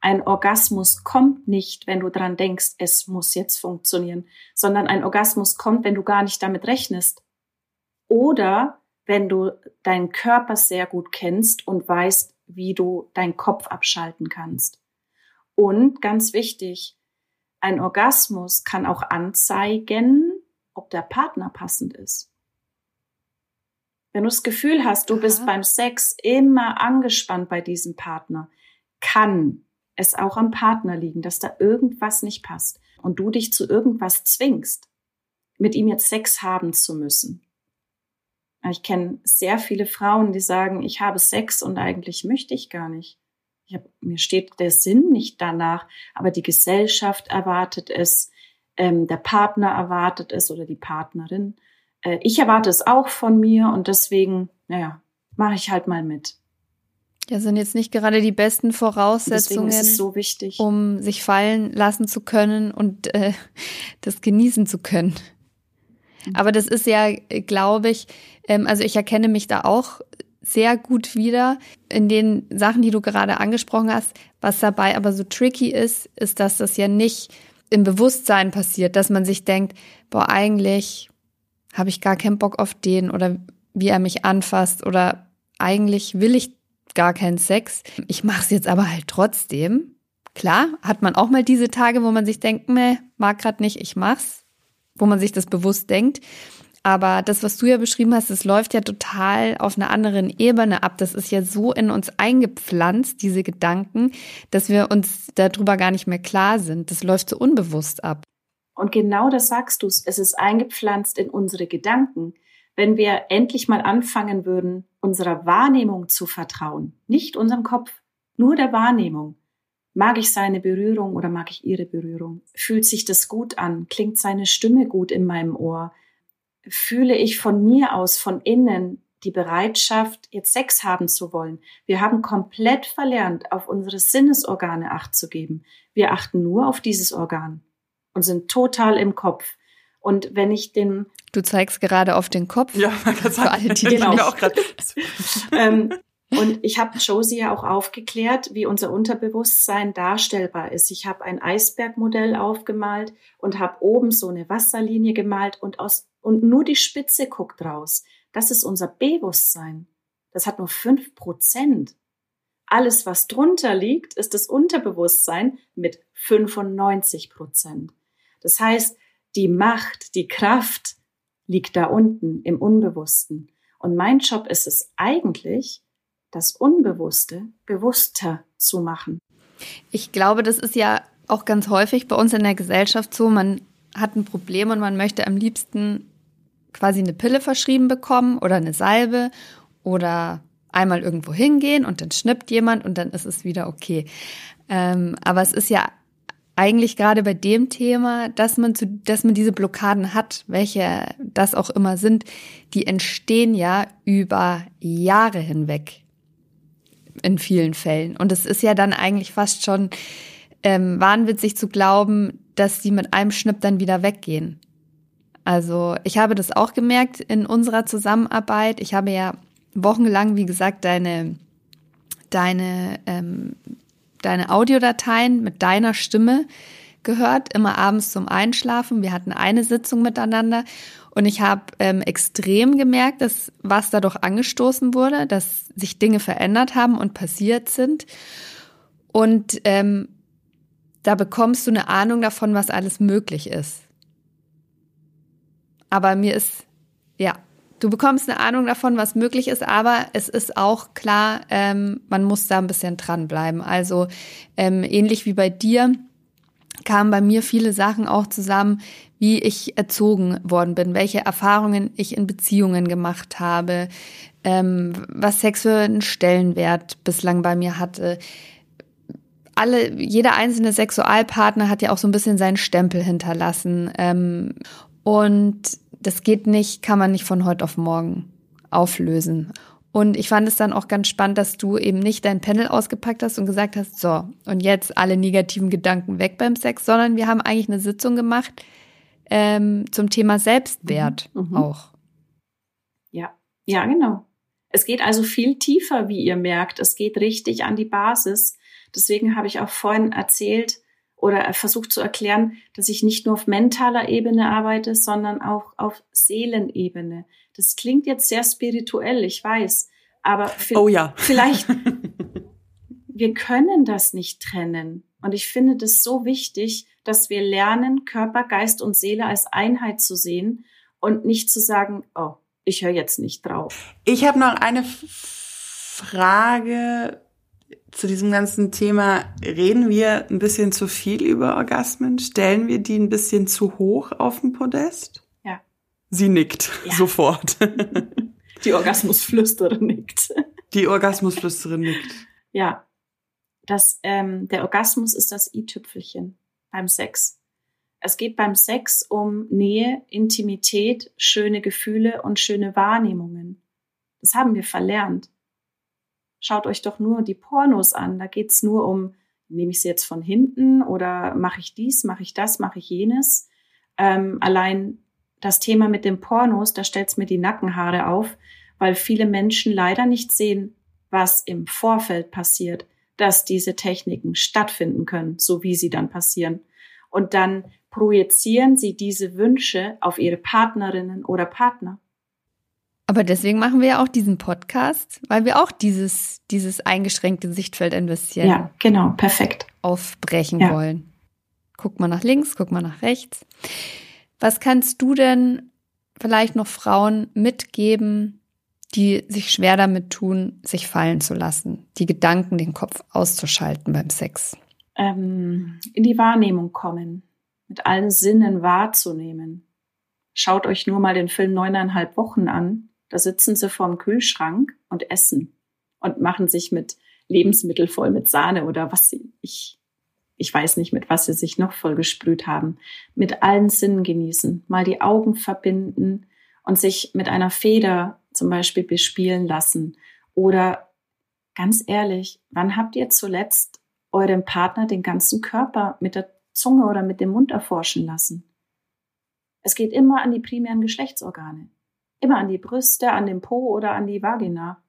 Ein Orgasmus kommt nicht, wenn du dran denkst, es muss jetzt funktionieren, sondern ein Orgasmus kommt, wenn du gar nicht damit rechnest. Oder wenn du deinen Körper sehr gut kennst und weißt, wie du deinen Kopf abschalten kannst. Und ganz wichtig, ein Orgasmus kann auch anzeigen, ob der Partner passend ist. Wenn du das Gefühl hast, du Aha. bist beim Sex immer angespannt bei diesem Partner, kann es auch am Partner liegen, dass da irgendwas nicht passt und du dich zu irgendwas zwingst, mit ihm jetzt Sex haben zu müssen. Ich kenne sehr viele Frauen, die sagen, ich habe Sex und eigentlich möchte ich gar nicht. Ich hab, mir steht der Sinn nicht danach, aber die Gesellschaft erwartet es, ähm, der Partner erwartet es oder die Partnerin. Äh, ich erwarte es auch von mir und deswegen, naja, mache ich halt mal mit. Ja, sind jetzt nicht gerade die besten Voraussetzungen, so um sich fallen lassen zu können und äh, das genießen zu können. Aber das ist ja, glaube ich, ähm, also ich erkenne mich da auch sehr gut wieder in den Sachen, die du gerade angesprochen hast. Was dabei aber so tricky ist, ist, dass das ja nicht im Bewusstsein passiert, dass man sich denkt, boah, eigentlich habe ich gar keinen Bock auf den oder wie er mich anfasst oder eigentlich will ich gar keinen Sex. Ich mache es jetzt aber halt trotzdem. Klar, hat man auch mal diese Tage, wo man sich denkt, meh, mag grad nicht, ich mach's, wo man sich das bewusst denkt. Aber das, was du ja beschrieben hast, das läuft ja total auf einer anderen Ebene ab. Das ist ja so in uns eingepflanzt, diese Gedanken, dass wir uns darüber gar nicht mehr klar sind. Das läuft so unbewusst ab. Und genau das sagst du, es ist eingepflanzt in unsere Gedanken wenn wir endlich mal anfangen würden, unserer Wahrnehmung zu vertrauen, nicht unserem Kopf, nur der Wahrnehmung. Mag ich seine Berührung oder mag ich ihre Berührung? Fühlt sich das gut an? Klingt seine Stimme gut in meinem Ohr? Fühle ich von mir aus, von innen, die Bereitschaft, jetzt Sex haben zu wollen? Wir haben komplett verlernt, auf unsere Sinnesorgane Acht zu geben. Wir achten nur auf dieses Organ und sind total im Kopf. Und wenn ich den Du zeigst gerade auf den Kopf. Ja, man kann sagen. Für alle, die genau. auch ähm, und ich habe Josie ja auch aufgeklärt, wie unser Unterbewusstsein darstellbar ist. Ich habe ein Eisbergmodell aufgemalt und habe oben so eine Wasserlinie gemalt und aus und nur die Spitze guckt raus. Das ist unser Bewusstsein. Das hat nur fünf Prozent. Alles, was drunter liegt, ist das Unterbewusstsein mit 95 Prozent. Das heißt, die Macht, die Kraft, liegt da unten im Unbewussten. Und mein Job ist es eigentlich, das Unbewusste bewusster zu machen. Ich glaube, das ist ja auch ganz häufig bei uns in der Gesellschaft so, man hat ein Problem und man möchte am liebsten quasi eine Pille verschrieben bekommen oder eine Salbe oder einmal irgendwo hingehen und dann schnippt jemand und dann ist es wieder okay. Ähm, aber es ist ja eigentlich gerade bei dem Thema, dass man zu, dass man diese Blockaden hat, welche das auch immer sind, die entstehen ja über Jahre hinweg in vielen Fällen. Und es ist ja dann eigentlich fast schon ähm, wahnwitzig zu glauben, dass die mit einem Schnipp dann wieder weggehen. Also ich habe das auch gemerkt in unserer Zusammenarbeit. Ich habe ja wochenlang, wie gesagt, deine deine ähm, deine Audiodateien mit deiner Stimme gehört, immer abends zum Einschlafen. Wir hatten eine Sitzung miteinander und ich habe ähm, extrem gemerkt, dass was dadurch angestoßen wurde, dass sich Dinge verändert haben und passiert sind. Und ähm, da bekommst du eine Ahnung davon, was alles möglich ist. Aber mir ist, ja, du bekommst eine Ahnung davon, was möglich ist, aber es ist auch klar, ähm, man muss da ein bisschen dranbleiben. Also ähm, ähnlich wie bei dir kamen bei mir viele Sachen auch zusammen, wie ich erzogen worden bin, welche Erfahrungen ich in Beziehungen gemacht habe, ähm, was Sex für einen Stellenwert bislang bei mir hatte. Alle, jeder einzelne Sexualpartner hat ja auch so ein bisschen seinen Stempel hinterlassen. Ähm, und das geht nicht, kann man nicht von heute auf morgen auflösen. Und ich fand es dann auch ganz spannend, dass du eben nicht dein Panel ausgepackt hast und gesagt hast, so, und jetzt alle negativen Gedanken weg beim Sex, sondern wir haben eigentlich eine Sitzung gemacht ähm, zum Thema Selbstwert mhm, mhm. auch. Ja, ja, genau. Es geht also viel tiefer, wie ihr merkt. Es geht richtig an die Basis. Deswegen habe ich auch vorhin erzählt, oder versucht zu erklären, dass ich nicht nur auf mentaler Ebene arbeite, sondern auch auf Seelenebene. Das klingt jetzt sehr spirituell, ich weiß, aber oh ja. vielleicht, wir können das nicht trennen. Und ich finde das so wichtig, dass wir lernen, Körper, Geist und Seele als Einheit zu sehen und nicht zu sagen, oh, ich höre jetzt nicht drauf. Ich habe noch eine Frage zu diesem ganzen Thema. Reden wir ein bisschen zu viel über Orgasmen? Stellen wir die ein bisschen zu hoch auf den Podest? Sie nickt ja. sofort. Die Orgasmusflüsterin nickt. Die Orgasmusflüsterin nickt. Ja. Das, ähm, der Orgasmus ist das i-Tüpfelchen beim Sex. Es geht beim Sex um Nähe, Intimität, schöne Gefühle und schöne Wahrnehmungen. Das haben wir verlernt. Schaut euch doch nur die Pornos an. Da geht's nur um, nehme ich sie jetzt von hinten oder mache ich dies, mache ich das, mache ich jenes. Ähm, allein das Thema mit den Pornos, da stellt's mir die Nackenhaare auf, weil viele Menschen leider nicht sehen, was im Vorfeld passiert, dass diese Techniken stattfinden können, so wie sie dann passieren. Und dann projizieren sie diese Wünsche auf ihre Partnerinnen oder Partner. Aber deswegen machen wir ja auch diesen Podcast, weil wir auch dieses, dieses eingeschränkte Sichtfeld ein bisschen ja, genau, perfekt. aufbrechen ja. wollen. Guck mal nach links, guck mal nach rechts. Was kannst du denn vielleicht noch Frauen mitgeben, die sich schwer damit tun, sich fallen zu lassen, die Gedanken, den Kopf auszuschalten beim Sex? Ähm, in die Wahrnehmung kommen, mit allen Sinnen wahrzunehmen. Schaut euch nur mal den Film neuneinhalb Wochen an. Da sitzen sie vorm Kühlschrank und essen und machen sich mit Lebensmittel voll mit Sahne oder was sie, ich, ich weiß nicht, mit was sie sich noch voll gesprüht haben. Mit allen Sinnen genießen, mal die Augen verbinden und sich mit einer Feder zum Beispiel bespielen lassen. Oder ganz ehrlich, wann habt ihr zuletzt eurem Partner den ganzen Körper mit der Zunge oder mit dem Mund erforschen lassen? Es geht immer an die primären Geschlechtsorgane. Immer an die Brüste, an den Po oder an die Vagina.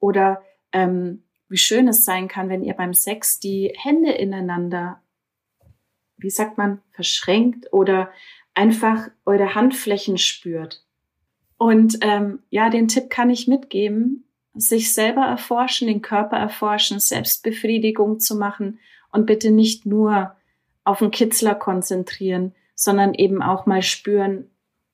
Oder ähm, wie schön es sein kann, wenn ihr beim Sex die Hände ineinander, wie sagt man, verschränkt oder einfach eure Handflächen spürt. Und ähm, ja, den Tipp kann ich mitgeben, sich selber erforschen, den Körper erforschen, Selbstbefriedigung zu machen und bitte nicht nur auf den Kitzler konzentrieren, sondern eben auch mal spüren,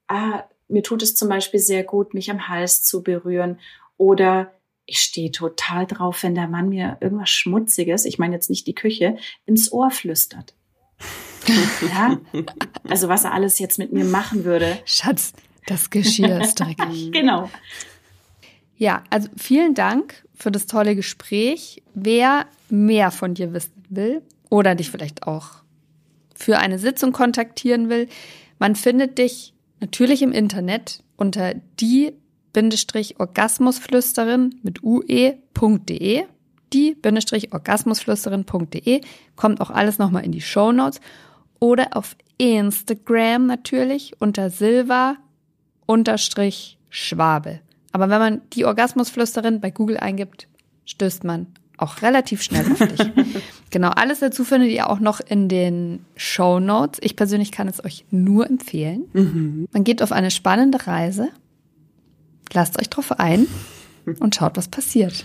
ah, mir tut es zum Beispiel sehr gut, mich am Hals zu berühren oder ich stehe total drauf, wenn der Mann mir irgendwas Schmutziges, ich meine jetzt nicht die Küche, ins Ohr flüstert. ja? Also was er alles jetzt mit mir machen würde. Schatz, das Geschirr ist dreckig. genau. Ja, also vielen Dank für das tolle Gespräch. Wer mehr von dir wissen will oder dich vielleicht auch für eine Sitzung kontaktieren will, man findet dich natürlich im Internet unter die-orgasmusflüsterin mit ue.de die-orgasmusflüsterin.de kommt auch alles nochmal in die Show Notes oder auf Instagram natürlich unter silva Schwabe. Aber wenn man die Orgasmusflüsterin bei Google eingibt, stößt man auch relativ schnell auf dich. genau, alles dazu findet ihr auch noch in den Show Notes. Ich persönlich kann es euch nur empfehlen. Mhm. Man geht auf eine spannende Reise, lasst euch drauf ein und schaut, was passiert.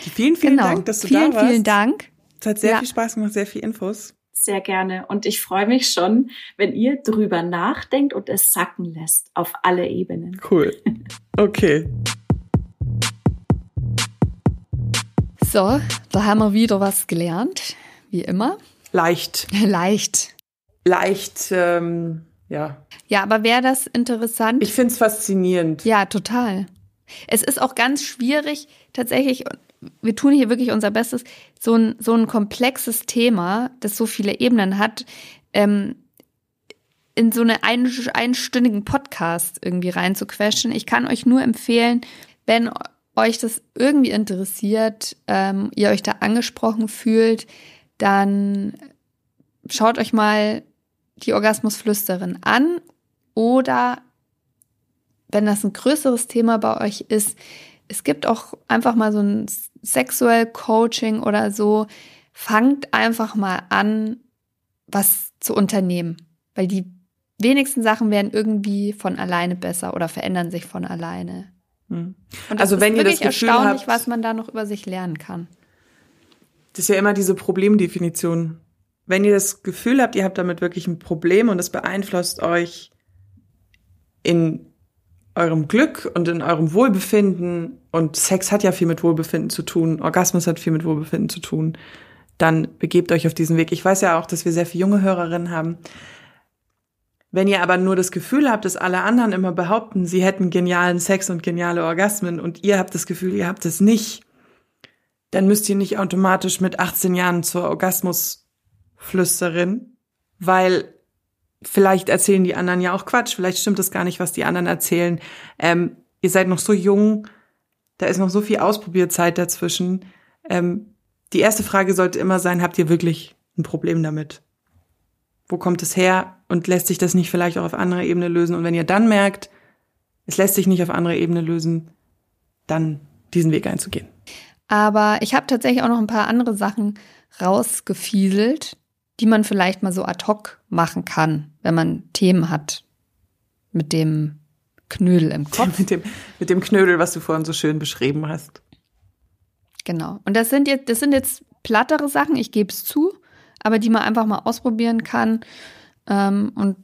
vielen, vielen genau. Dank, dass du vielen, da warst. Vielen, vielen Dank. Es hat sehr ja. viel Spaß gemacht, sehr viel Infos. Sehr gerne. Und ich freue mich schon, wenn ihr drüber nachdenkt und es sacken lässt auf alle Ebenen. Cool. Okay. So, da haben wir wieder was gelernt, wie immer. Leicht. Leicht. Leicht, ähm, ja. Ja, aber wäre das interessant? Ich finde es faszinierend. Ja, total. Es ist auch ganz schwierig, tatsächlich, wir tun hier wirklich unser Bestes, so ein, so ein komplexes Thema, das so viele Ebenen hat, ähm, in so eine ein, einstündigen Podcast irgendwie reinzuquetschen. Ich kann euch nur empfehlen, wenn euch das irgendwie interessiert, ähm, ihr euch da angesprochen fühlt, dann schaut euch mal die Orgasmusflüsterin an oder wenn das ein größeres Thema bei euch ist, es gibt auch einfach mal so ein Sexual Coaching oder so. Fangt einfach mal an, was zu unternehmen, weil die wenigsten Sachen werden irgendwie von alleine besser oder verändern sich von alleine. Hm. Und also wenn ist ihr das Gefühl erstaunlich, habt, was man da noch über sich lernen kann. das ist ja immer diese Problemdefinition. Wenn ihr das Gefühl habt, ihr habt damit wirklich ein Problem und es beeinflusst euch in eurem Glück und in eurem Wohlbefinden und Sex hat ja viel mit Wohlbefinden zu tun, Orgasmus hat viel mit Wohlbefinden zu tun, dann begebt euch auf diesen Weg. Ich weiß ja auch, dass wir sehr viele junge Hörerinnen haben. Wenn ihr aber nur das Gefühl habt, dass alle anderen immer behaupten, sie hätten genialen Sex und geniale Orgasmen und ihr habt das Gefühl, ihr habt es nicht, dann müsst ihr nicht automatisch mit 18 Jahren zur Orgasmusflüsterin, weil vielleicht erzählen die anderen ja auch Quatsch, vielleicht stimmt es gar nicht, was die anderen erzählen. Ähm, ihr seid noch so jung, da ist noch so viel Ausprobierzeit dazwischen. Ähm, die erste Frage sollte immer sein, habt ihr wirklich ein Problem damit? Wo kommt es her und lässt sich das nicht vielleicht auch auf anderer Ebene lösen? Und wenn ihr dann merkt, es lässt sich nicht auf anderer Ebene lösen, dann diesen Weg einzugehen. Aber ich habe tatsächlich auch noch ein paar andere Sachen rausgefieselt, die man vielleicht mal so ad hoc machen kann, wenn man Themen hat mit dem Knödel im Kopf. mit, dem, mit dem Knödel, was du vorhin so schön beschrieben hast. Genau. Und das sind jetzt, das sind jetzt plattere Sachen, ich gebe es zu, aber die man einfach mal ausprobieren kann ähm, und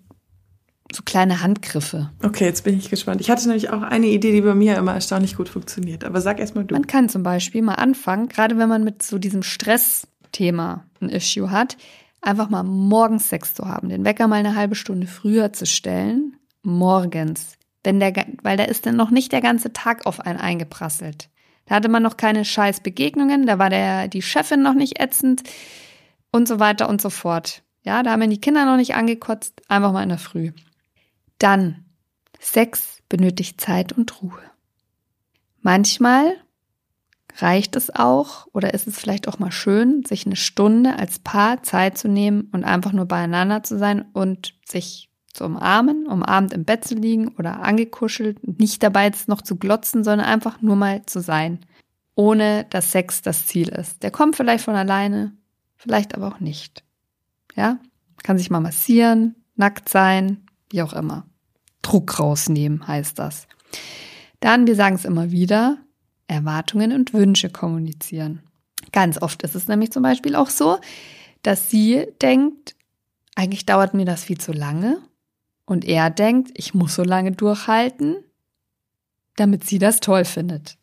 so kleine Handgriffe. Okay, jetzt bin ich gespannt. Ich hatte nämlich auch eine Idee, die bei mir immer erstaunlich gut funktioniert. Aber sag erst mal du. Man kann zum Beispiel mal anfangen, gerade wenn man mit so diesem Stressthema ein Issue hat, einfach mal morgens Sex zu haben, den Wecker mal eine halbe Stunde früher zu stellen, morgens, wenn der, weil da ist dann noch nicht der ganze Tag auf einen eingeprasselt. Da hatte man noch keine scheiß Begegnungen, da war der, die Chefin noch nicht ätzend und so weiter und so fort. Ja, da haben die Kinder noch nicht angekotzt, einfach mal in der Früh. Dann, Sex benötigt Zeit und Ruhe. Manchmal reicht es auch oder ist es vielleicht auch mal schön, sich eine Stunde als Paar Zeit zu nehmen und einfach nur beieinander zu sein und sich zu umarmen, umarmt im Bett zu liegen oder angekuschelt, nicht dabei jetzt noch zu glotzen, sondern einfach nur mal zu sein, ohne dass Sex das Ziel ist. Der kommt vielleicht von alleine, vielleicht aber auch nicht. Ja, kann sich mal massieren, nackt sein, wie auch immer. Druck rausnehmen heißt das. Dann, wir sagen es immer wieder, Erwartungen und Wünsche kommunizieren. Ganz oft ist es nämlich zum Beispiel auch so, dass sie denkt, eigentlich dauert mir das viel zu lange. Und er denkt, ich muss so lange durchhalten, damit sie das toll findet.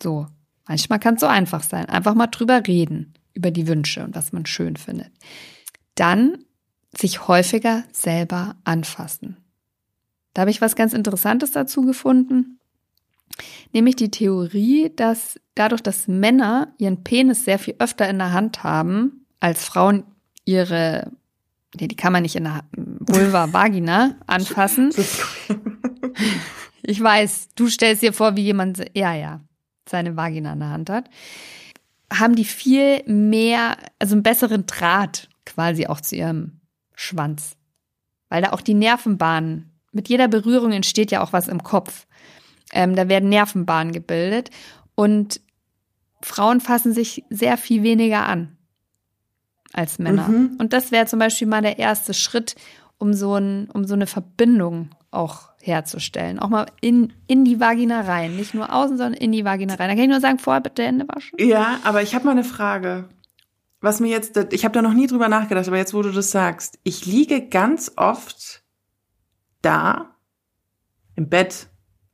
So, manchmal kann es so einfach sein. Einfach mal drüber reden, über die Wünsche und was man schön findet. Dann sich häufiger selber anfassen. Da habe ich was ganz Interessantes dazu gefunden. Nämlich die Theorie, dass dadurch, dass Männer ihren Penis sehr viel öfter in der Hand haben, als Frauen ihre, nee, die kann man nicht in der Vulva, Vagina anfassen. Ich weiß, du stellst dir vor, wie jemand, ja, ja, seine Vagina in der Hand hat. Haben die viel mehr, also einen besseren Draht quasi auch zu ihrem Schwanz. Weil da auch die Nervenbahnen, mit jeder Berührung entsteht ja auch was im Kopf. Ähm, da werden Nervenbahnen gebildet und Frauen fassen sich sehr viel weniger an als Männer. Mhm. Und das wäre zum Beispiel mal der erste Schritt, um so, ein, um so eine Verbindung auch herzustellen. Auch mal in, in die Vagina rein. Nicht nur außen, sondern in die Vagina rein. Da kann ich nur sagen, vorher bitte Hände waschen. Ja, aber ich habe mal eine Frage. Was mir jetzt, ich habe da noch nie drüber nachgedacht, aber jetzt, wo du das sagst, ich liege ganz oft da im Bett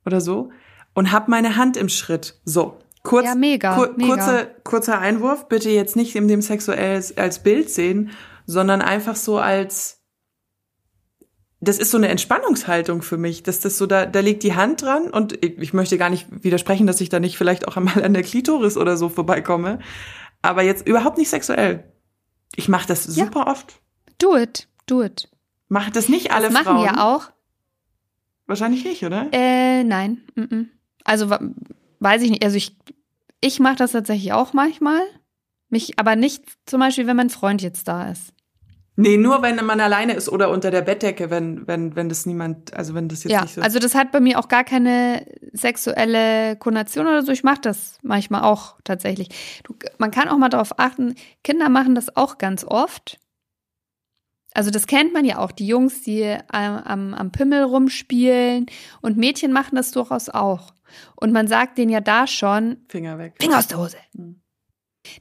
oder so und habe meine Hand im Schritt. So, kurz, ja, mega, kur mega. Kurze, kurzer Einwurf, bitte jetzt nicht in dem sexuell als, Bild sehen, sondern einfach so als das ist so eine Entspannungshaltung für mich, dass das so da da liegt die Hand dran und ich, möchte gar nicht widersprechen, dass ich da nicht vielleicht auch einmal an der Klitoris oder so vorbeikomme, aber jetzt überhaupt nicht sexuell. Ich mache das super ja. oft. Do it, do it. Macht das nicht alle das machen Frauen? ja auch. Wahrscheinlich nicht, oder? Äh, nein. Mm -mm. Also weiß ich nicht. Also ich, ich mache das tatsächlich auch manchmal. Mich, aber nicht zum Beispiel, wenn mein Freund jetzt da ist. Nee, nur wenn man alleine ist oder unter der Bettdecke, wenn, wenn, wenn das niemand, also wenn das jetzt ja, nicht so. Also das hat bei mir auch gar keine sexuelle Konnotation oder so. Ich mache das manchmal auch tatsächlich. Du, man kann auch mal darauf achten, Kinder machen das auch ganz oft. Also das kennt man ja auch, die Jungs, die am, am, am Pimmel rumspielen und Mädchen machen das durchaus auch. Und man sagt denen ja da schon, Finger weg. Finger aus der Hose. Hm.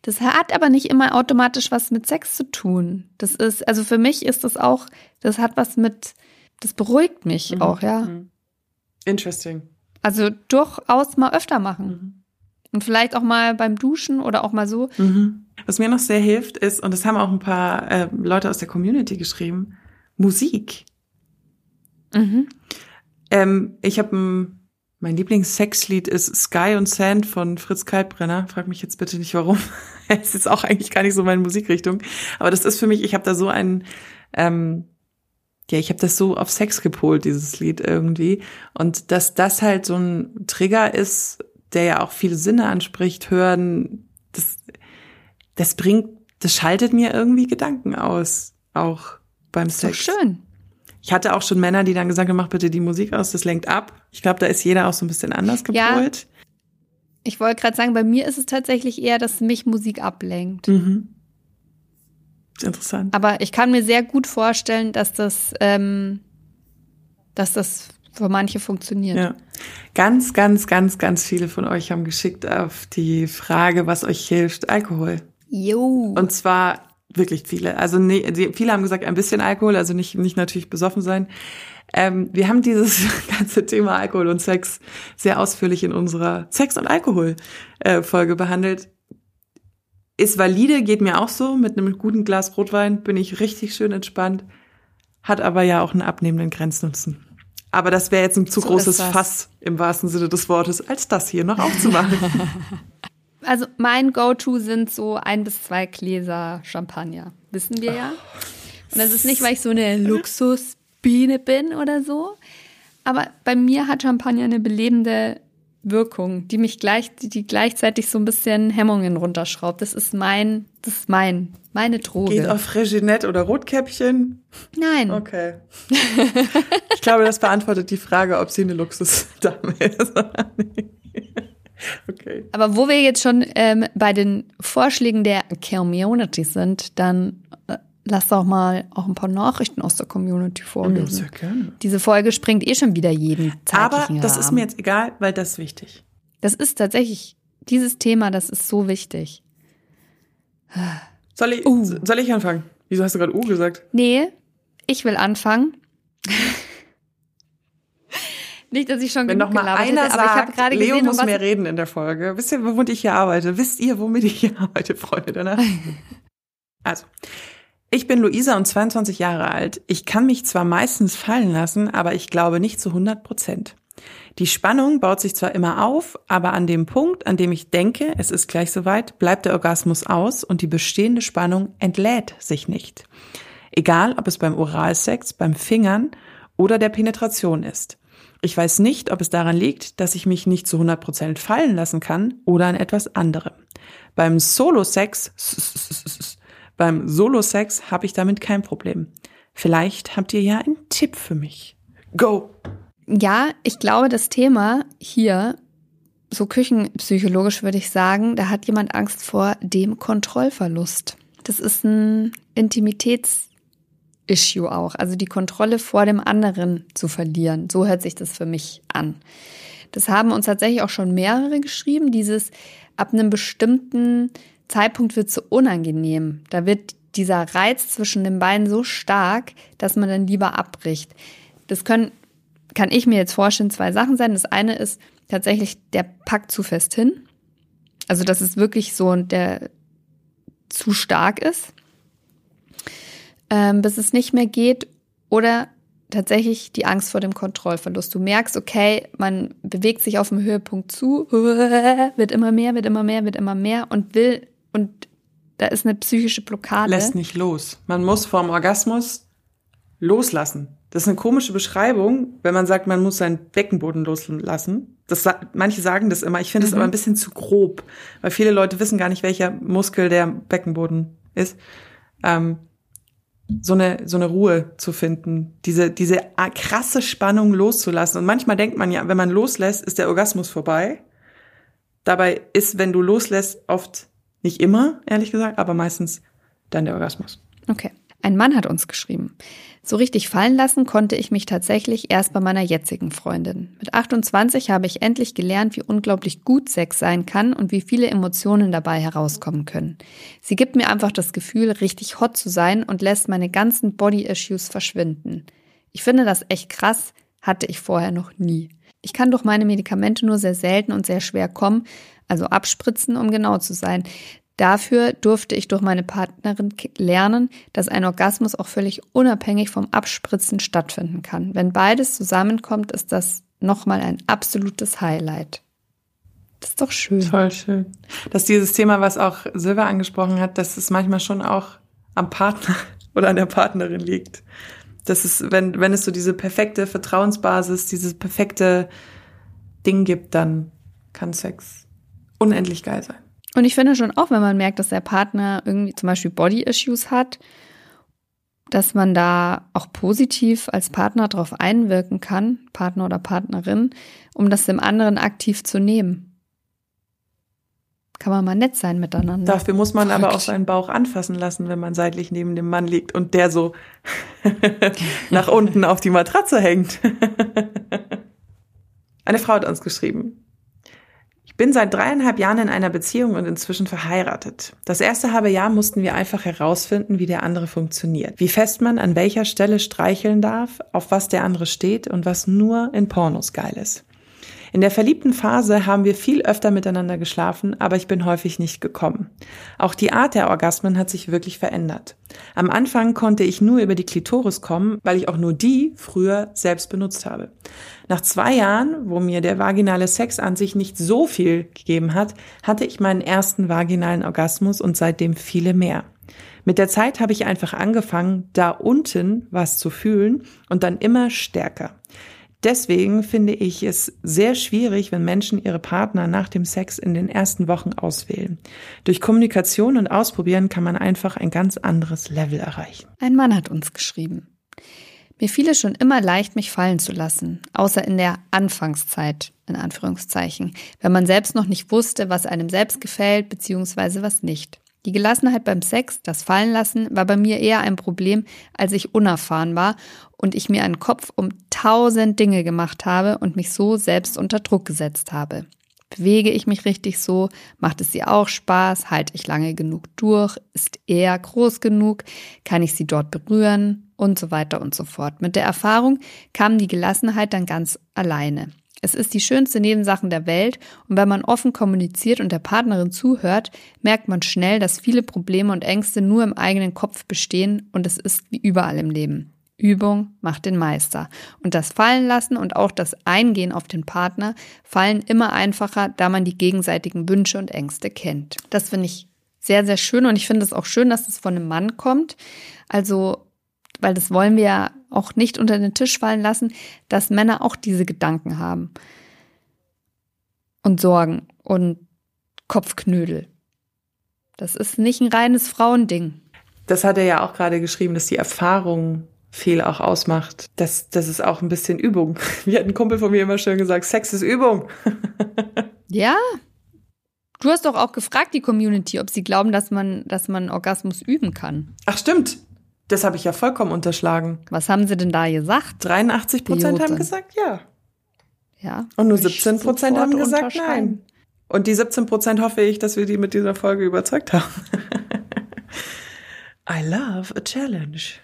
Das hat aber nicht immer automatisch was mit Sex zu tun. Das ist, also für mich ist das auch, das hat was mit, das beruhigt mich mhm. auch, ja. Mhm. Interesting. Also durchaus mal öfter machen. Mhm. Und vielleicht auch mal beim Duschen oder auch mal so. Mhm. Was mir noch sehr hilft, ist, und das haben auch ein paar äh, Leute aus der Community geschrieben, Musik. Mhm. Ähm, ich habe mein Lieblingssexlied ist Sky und Sand von Fritz Kaltbrenner. Frag mich jetzt bitte nicht warum. es ist auch eigentlich gar nicht so meine Musikrichtung. Aber das ist für mich, ich habe da so einen, ähm, ja, ich habe das so auf Sex gepolt, dieses Lied irgendwie. Und dass das halt so ein Trigger ist, der ja auch viele Sinne anspricht, hören, das, das bringt, das schaltet mir irgendwie Gedanken aus, auch beim Sex. Doch schön. Ich hatte auch schon Männer, die dann gesagt haben, mach bitte die Musik aus, das lenkt ab. Ich glaube, da ist jeder auch so ein bisschen anders gepolt. Ja, ich wollte gerade sagen, bei mir ist es tatsächlich eher, dass mich Musik ablenkt. Mhm. Interessant. Aber ich kann mir sehr gut vorstellen, dass das, ähm, dass das für manche funktioniert. Ja. Ganz, ganz, ganz, ganz viele von euch haben geschickt auf die Frage, was euch hilft, Alkohol. Jo. Und zwar wirklich viele. Also nee, viele haben gesagt, ein bisschen Alkohol, also nicht, nicht natürlich besoffen sein. Ähm, wir haben dieses ganze Thema Alkohol und Sex sehr ausführlich in unserer Sex- und Alkohol-Folge behandelt. Ist valide, geht mir auch so. Mit einem guten Glas Rotwein bin ich richtig schön entspannt. Hat aber ja auch einen abnehmenden Grenznutzen. Aber das wäre jetzt ein zu so großes Fass im wahrsten Sinne des Wortes, als das hier noch aufzumachen. Also mein Go-To sind so ein bis zwei Gläser Champagner. Wissen wir ja. Und das ist nicht, weil ich so eine Luxusbiene bin oder so. Aber bei mir hat Champagner eine belebende Wirkung, die mich gleich, die gleichzeitig so ein bisschen Hemmungen runterschraubt. Das ist mein, das ist mein, meine Droge. Geht auf Reginette oder Rotkäppchen? Nein. Okay. ich glaube, das beantwortet die Frage, ob sie eine Luxusdame ist. Okay. Aber wo wir jetzt schon ähm, bei den Vorschlägen der Community sind, dann äh, lass doch mal auch ein paar Nachrichten aus der Community vorlesen. Ja, sehr gerne. Diese Folge springt eh schon wieder jeden Aber das Rahmen. ist mir jetzt egal, weil das ist wichtig. Das ist tatsächlich, dieses Thema, das ist so wichtig. Soll ich, uh. soll ich anfangen? Wieso hast du gerade U gesagt? Nee, ich will anfangen. Nicht, dass ich schon Wenn noch mal einer hätte, sagt, aber Leo gesehen, muss um mehr reden in der Folge. Wisst ihr, womit ich hier arbeite? Wisst ihr, womit ich hier arbeite, Freunde der Also, ich bin Luisa und 22 Jahre alt. Ich kann mich zwar meistens fallen lassen, aber ich glaube nicht zu 100 Prozent. Die Spannung baut sich zwar immer auf, aber an dem Punkt, an dem ich denke, es ist gleich soweit, bleibt der Orgasmus aus und die bestehende Spannung entlädt sich nicht. Egal, ob es beim Oralsex, beim Fingern oder der Penetration ist. Ich weiß nicht, ob es daran liegt, dass ich mich nicht zu 100 Prozent fallen lassen kann oder an etwas anderem. Beim Solo-Sex, beim Solo-Sex habe ich damit kein Problem. Vielleicht habt ihr ja einen Tipp für mich. Go! Ja, ich glaube, das Thema hier, so küchenpsychologisch würde ich sagen, da hat jemand Angst vor dem Kontrollverlust. Das ist ein Intimitäts- Issue auch, also die Kontrolle vor dem anderen zu verlieren. So hört sich das für mich an. Das haben uns tatsächlich auch schon mehrere geschrieben. Dieses ab einem bestimmten Zeitpunkt wird so unangenehm. Da wird dieser Reiz zwischen den beiden so stark, dass man dann lieber abbricht. Das können, kann ich mir jetzt vorstellen, zwei Sachen sein. Das eine ist tatsächlich, der packt zu fest hin. Also, dass es wirklich so der zu stark ist ähm, bis es nicht mehr geht oder tatsächlich die Angst vor dem Kontrollverlust. Du merkst, okay, man bewegt sich auf dem Höhepunkt zu, wird immer mehr, wird immer mehr, wird immer mehr und will und da ist eine psychische Blockade. Lässt nicht los. Man muss vorm Orgasmus loslassen. Das ist eine komische Beschreibung, wenn man sagt, man muss seinen Beckenboden loslassen. Das, manche sagen das immer. Ich finde es mhm. aber ein bisschen zu grob, weil viele Leute wissen gar nicht, welcher Muskel der Beckenboden ist. Ähm, so eine, so eine Ruhe zu finden, diese, diese krasse Spannung loszulassen. Und manchmal denkt man ja, wenn man loslässt, ist der Orgasmus vorbei. Dabei ist, wenn du loslässt, oft nicht immer, ehrlich gesagt, aber meistens dann der Orgasmus. Okay. Ein Mann hat uns geschrieben. So richtig fallen lassen konnte ich mich tatsächlich erst bei meiner jetzigen Freundin. Mit 28 habe ich endlich gelernt, wie unglaublich gut Sex sein kann und wie viele Emotionen dabei herauskommen können. Sie gibt mir einfach das Gefühl, richtig hot zu sein und lässt meine ganzen Body-Issues verschwinden. Ich finde das echt krass, hatte ich vorher noch nie. Ich kann durch meine Medikamente nur sehr selten und sehr schwer kommen, also abspritzen, um genau zu sein. Dafür durfte ich durch meine Partnerin lernen, dass ein Orgasmus auch völlig unabhängig vom Abspritzen stattfinden kann. Wenn beides zusammenkommt, ist das nochmal ein absolutes Highlight. Das ist doch schön. Voll schön. Dass dieses Thema, was auch Silva angesprochen hat, dass es manchmal schon auch am Partner oder an der Partnerin liegt. Das ist, wenn, wenn es so diese perfekte Vertrauensbasis, dieses perfekte Ding gibt, dann kann Sex unendlich geil sein. Und ich finde schon auch, wenn man merkt, dass der Partner irgendwie zum Beispiel Body-Issues hat, dass man da auch positiv als Partner darauf einwirken kann, Partner oder Partnerin, um das dem anderen aktiv zu nehmen. Kann man mal nett sein miteinander. Dafür muss man aber auch seinen Bauch anfassen lassen, wenn man seitlich neben dem Mann liegt und der so nach unten auf die Matratze hängt. Eine Frau hat uns geschrieben bin seit dreieinhalb Jahren in einer Beziehung und inzwischen verheiratet. Das erste halbe Jahr mussten wir einfach herausfinden, wie der andere funktioniert. Wie fest man an welcher Stelle streicheln darf, auf was der andere steht und was nur in Pornos geil ist. In der verliebten Phase haben wir viel öfter miteinander geschlafen, aber ich bin häufig nicht gekommen. Auch die Art der Orgasmen hat sich wirklich verändert. Am Anfang konnte ich nur über die Klitoris kommen, weil ich auch nur die früher selbst benutzt habe. Nach zwei Jahren, wo mir der vaginale Sex an sich nicht so viel gegeben hat, hatte ich meinen ersten vaginalen Orgasmus und seitdem viele mehr. Mit der Zeit habe ich einfach angefangen, da unten was zu fühlen und dann immer stärker. Deswegen finde ich es sehr schwierig, wenn Menschen ihre Partner nach dem Sex in den ersten Wochen auswählen. Durch Kommunikation und Ausprobieren kann man einfach ein ganz anderes Level erreichen. Ein Mann hat uns geschrieben. Mir fiel es schon immer leicht, mich fallen zu lassen, außer in der Anfangszeit, in Anführungszeichen, wenn man selbst noch nicht wusste, was einem selbst gefällt, beziehungsweise was nicht. Die Gelassenheit beim Sex, das Fallenlassen, war bei mir eher ein Problem, als ich unerfahren war und ich mir einen Kopf um tausend Dinge gemacht habe und mich so selbst unter Druck gesetzt habe. Bewege ich mich richtig so? Macht es ihr auch Spaß? Halte ich lange genug durch? Ist er groß genug? Kann ich sie dort berühren? Und so weiter und so fort. Mit der Erfahrung kam die Gelassenheit dann ganz alleine. Es ist die schönste Nebensachen der Welt und wenn man offen kommuniziert und der Partnerin zuhört, merkt man schnell, dass viele Probleme und Ängste nur im eigenen Kopf bestehen und es ist wie überall im Leben. Übung macht den Meister. Und das Fallenlassen und auch das Eingehen auf den Partner fallen immer einfacher, da man die gegenseitigen Wünsche und Ängste kennt. Das finde ich sehr, sehr schön und ich finde es auch schön, dass es von einem Mann kommt. Also weil das wollen wir ja auch nicht unter den Tisch fallen lassen, dass Männer auch diese Gedanken haben. Und Sorgen und Kopfknödel. Das ist nicht ein reines Frauending. Das hat er ja auch gerade geschrieben, dass die Erfahrung viel auch ausmacht. Das, das ist auch ein bisschen Übung. Wie hat ein Kumpel von mir immer schön gesagt, Sex ist Übung. ja. Du hast doch auch gefragt, die Community, ob sie glauben, dass man, dass man Orgasmus üben kann. Ach, stimmt. Das habe ich ja vollkommen unterschlagen. Was haben sie denn da gesagt? 83 Prozent haben gesagt ja. Ja. Und nur 17 Prozent haben gesagt nein. Und die 17 Prozent hoffe ich, dass wir die mit dieser Folge überzeugt haben. I love a challenge.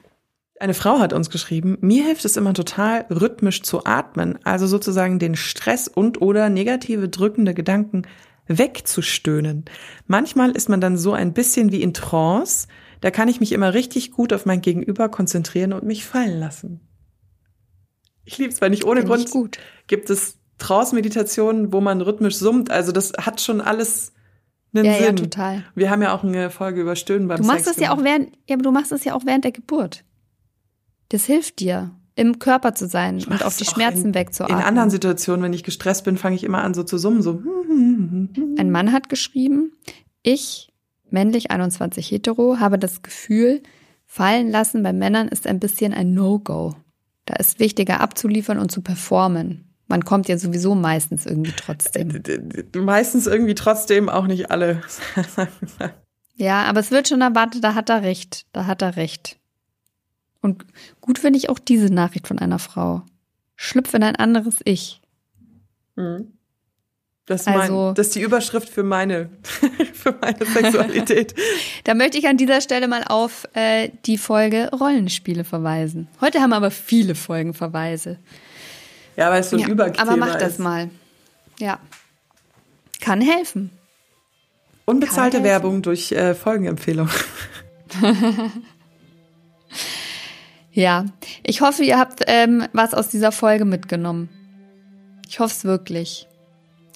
Eine Frau hat uns geschrieben, mir hilft es immer total, rhythmisch zu atmen, also sozusagen den Stress und oder negative drückende Gedanken wegzustöhnen. Manchmal ist man dann so ein bisschen wie in Trance, da kann ich mich immer richtig gut auf mein Gegenüber konzentrieren und mich fallen lassen. Ich liebe es, weil nicht ohne Find Grund gut. gibt es Trance-Meditationen, wo man rhythmisch summt. Also das hat schon alles einen ja, Sinn. Ja, total. Wir haben ja auch eine Folge über Stöhnen beim du machst Sex. Das ja auch während, ja, aber du machst es ja auch während der Geburt. Das hilft dir, im Körper zu sein und auf die Schmerzen in, wegzuatmen. In anderen Situationen, wenn ich gestresst bin, fange ich immer an, so zu summen, so. Ein Mann hat geschrieben, ich männlich 21 hetero, habe das Gefühl, fallen lassen bei Männern ist ein bisschen ein No-Go. Da ist wichtiger abzuliefern und zu performen. Man kommt ja sowieso meistens irgendwie trotzdem. Meistens irgendwie trotzdem, auch nicht alle. ja, aber es wird schon erwartet, da hat er recht. Da hat er recht. Und gut finde ich auch diese Nachricht von einer Frau. Schlüpf in ein anderes Ich. Mhm. Das, ist mein, Also- das ist die Überschrift für meine, für meine Sexualität. Da möchte ich an dieser Stelle mal auf äh, die Folge Rollenspiele verweisen. Heute haben wir aber viele Folgenverweise. Ja, weil es so ein Ja, Überthema aber mach das ist. mal. Ja. Kann helfen. Unbezahlte Kann helfen. Werbung durch äh, Folgenempfehlung. Ja, ich hoffe, ihr habt ähm, was aus dieser Folge mitgenommen. Ich hoffe es wirklich.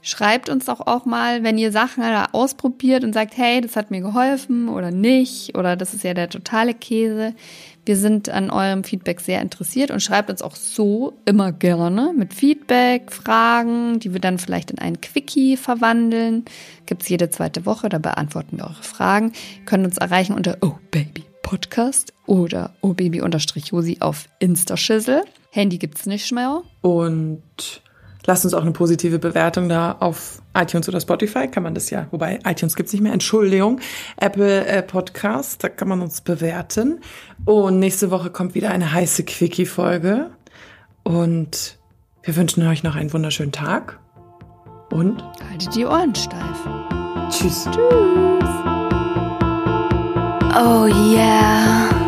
Schreibt uns doch auch mal, wenn ihr Sachen ausprobiert und sagt, hey, das hat mir geholfen oder nicht oder das ist ja der totale Käse. Wir sind an eurem Feedback sehr interessiert und schreibt uns auch so immer gerne mit Feedback, Fragen, die wir dann vielleicht in einen Quickie verwandeln. Gibt's jede zweite Woche, da beantworten wir eure Fragen. Ihr könnt uns erreichen unter Oh Baby Podcast oder obaby-josi auf Instaschüssel. Handy gibt's nicht mehr. Und lasst uns auch eine positive Bewertung da auf iTunes oder Spotify. Kann man das ja, wobei iTunes gibt's nicht mehr, Entschuldigung. Apple äh, Podcast, da kann man uns bewerten. Und nächste Woche kommt wieder eine heiße Quickie-Folge. Und wir wünschen euch noch einen wunderschönen Tag. Und Haltet die Ohren steif. tschüss. Oh yeah.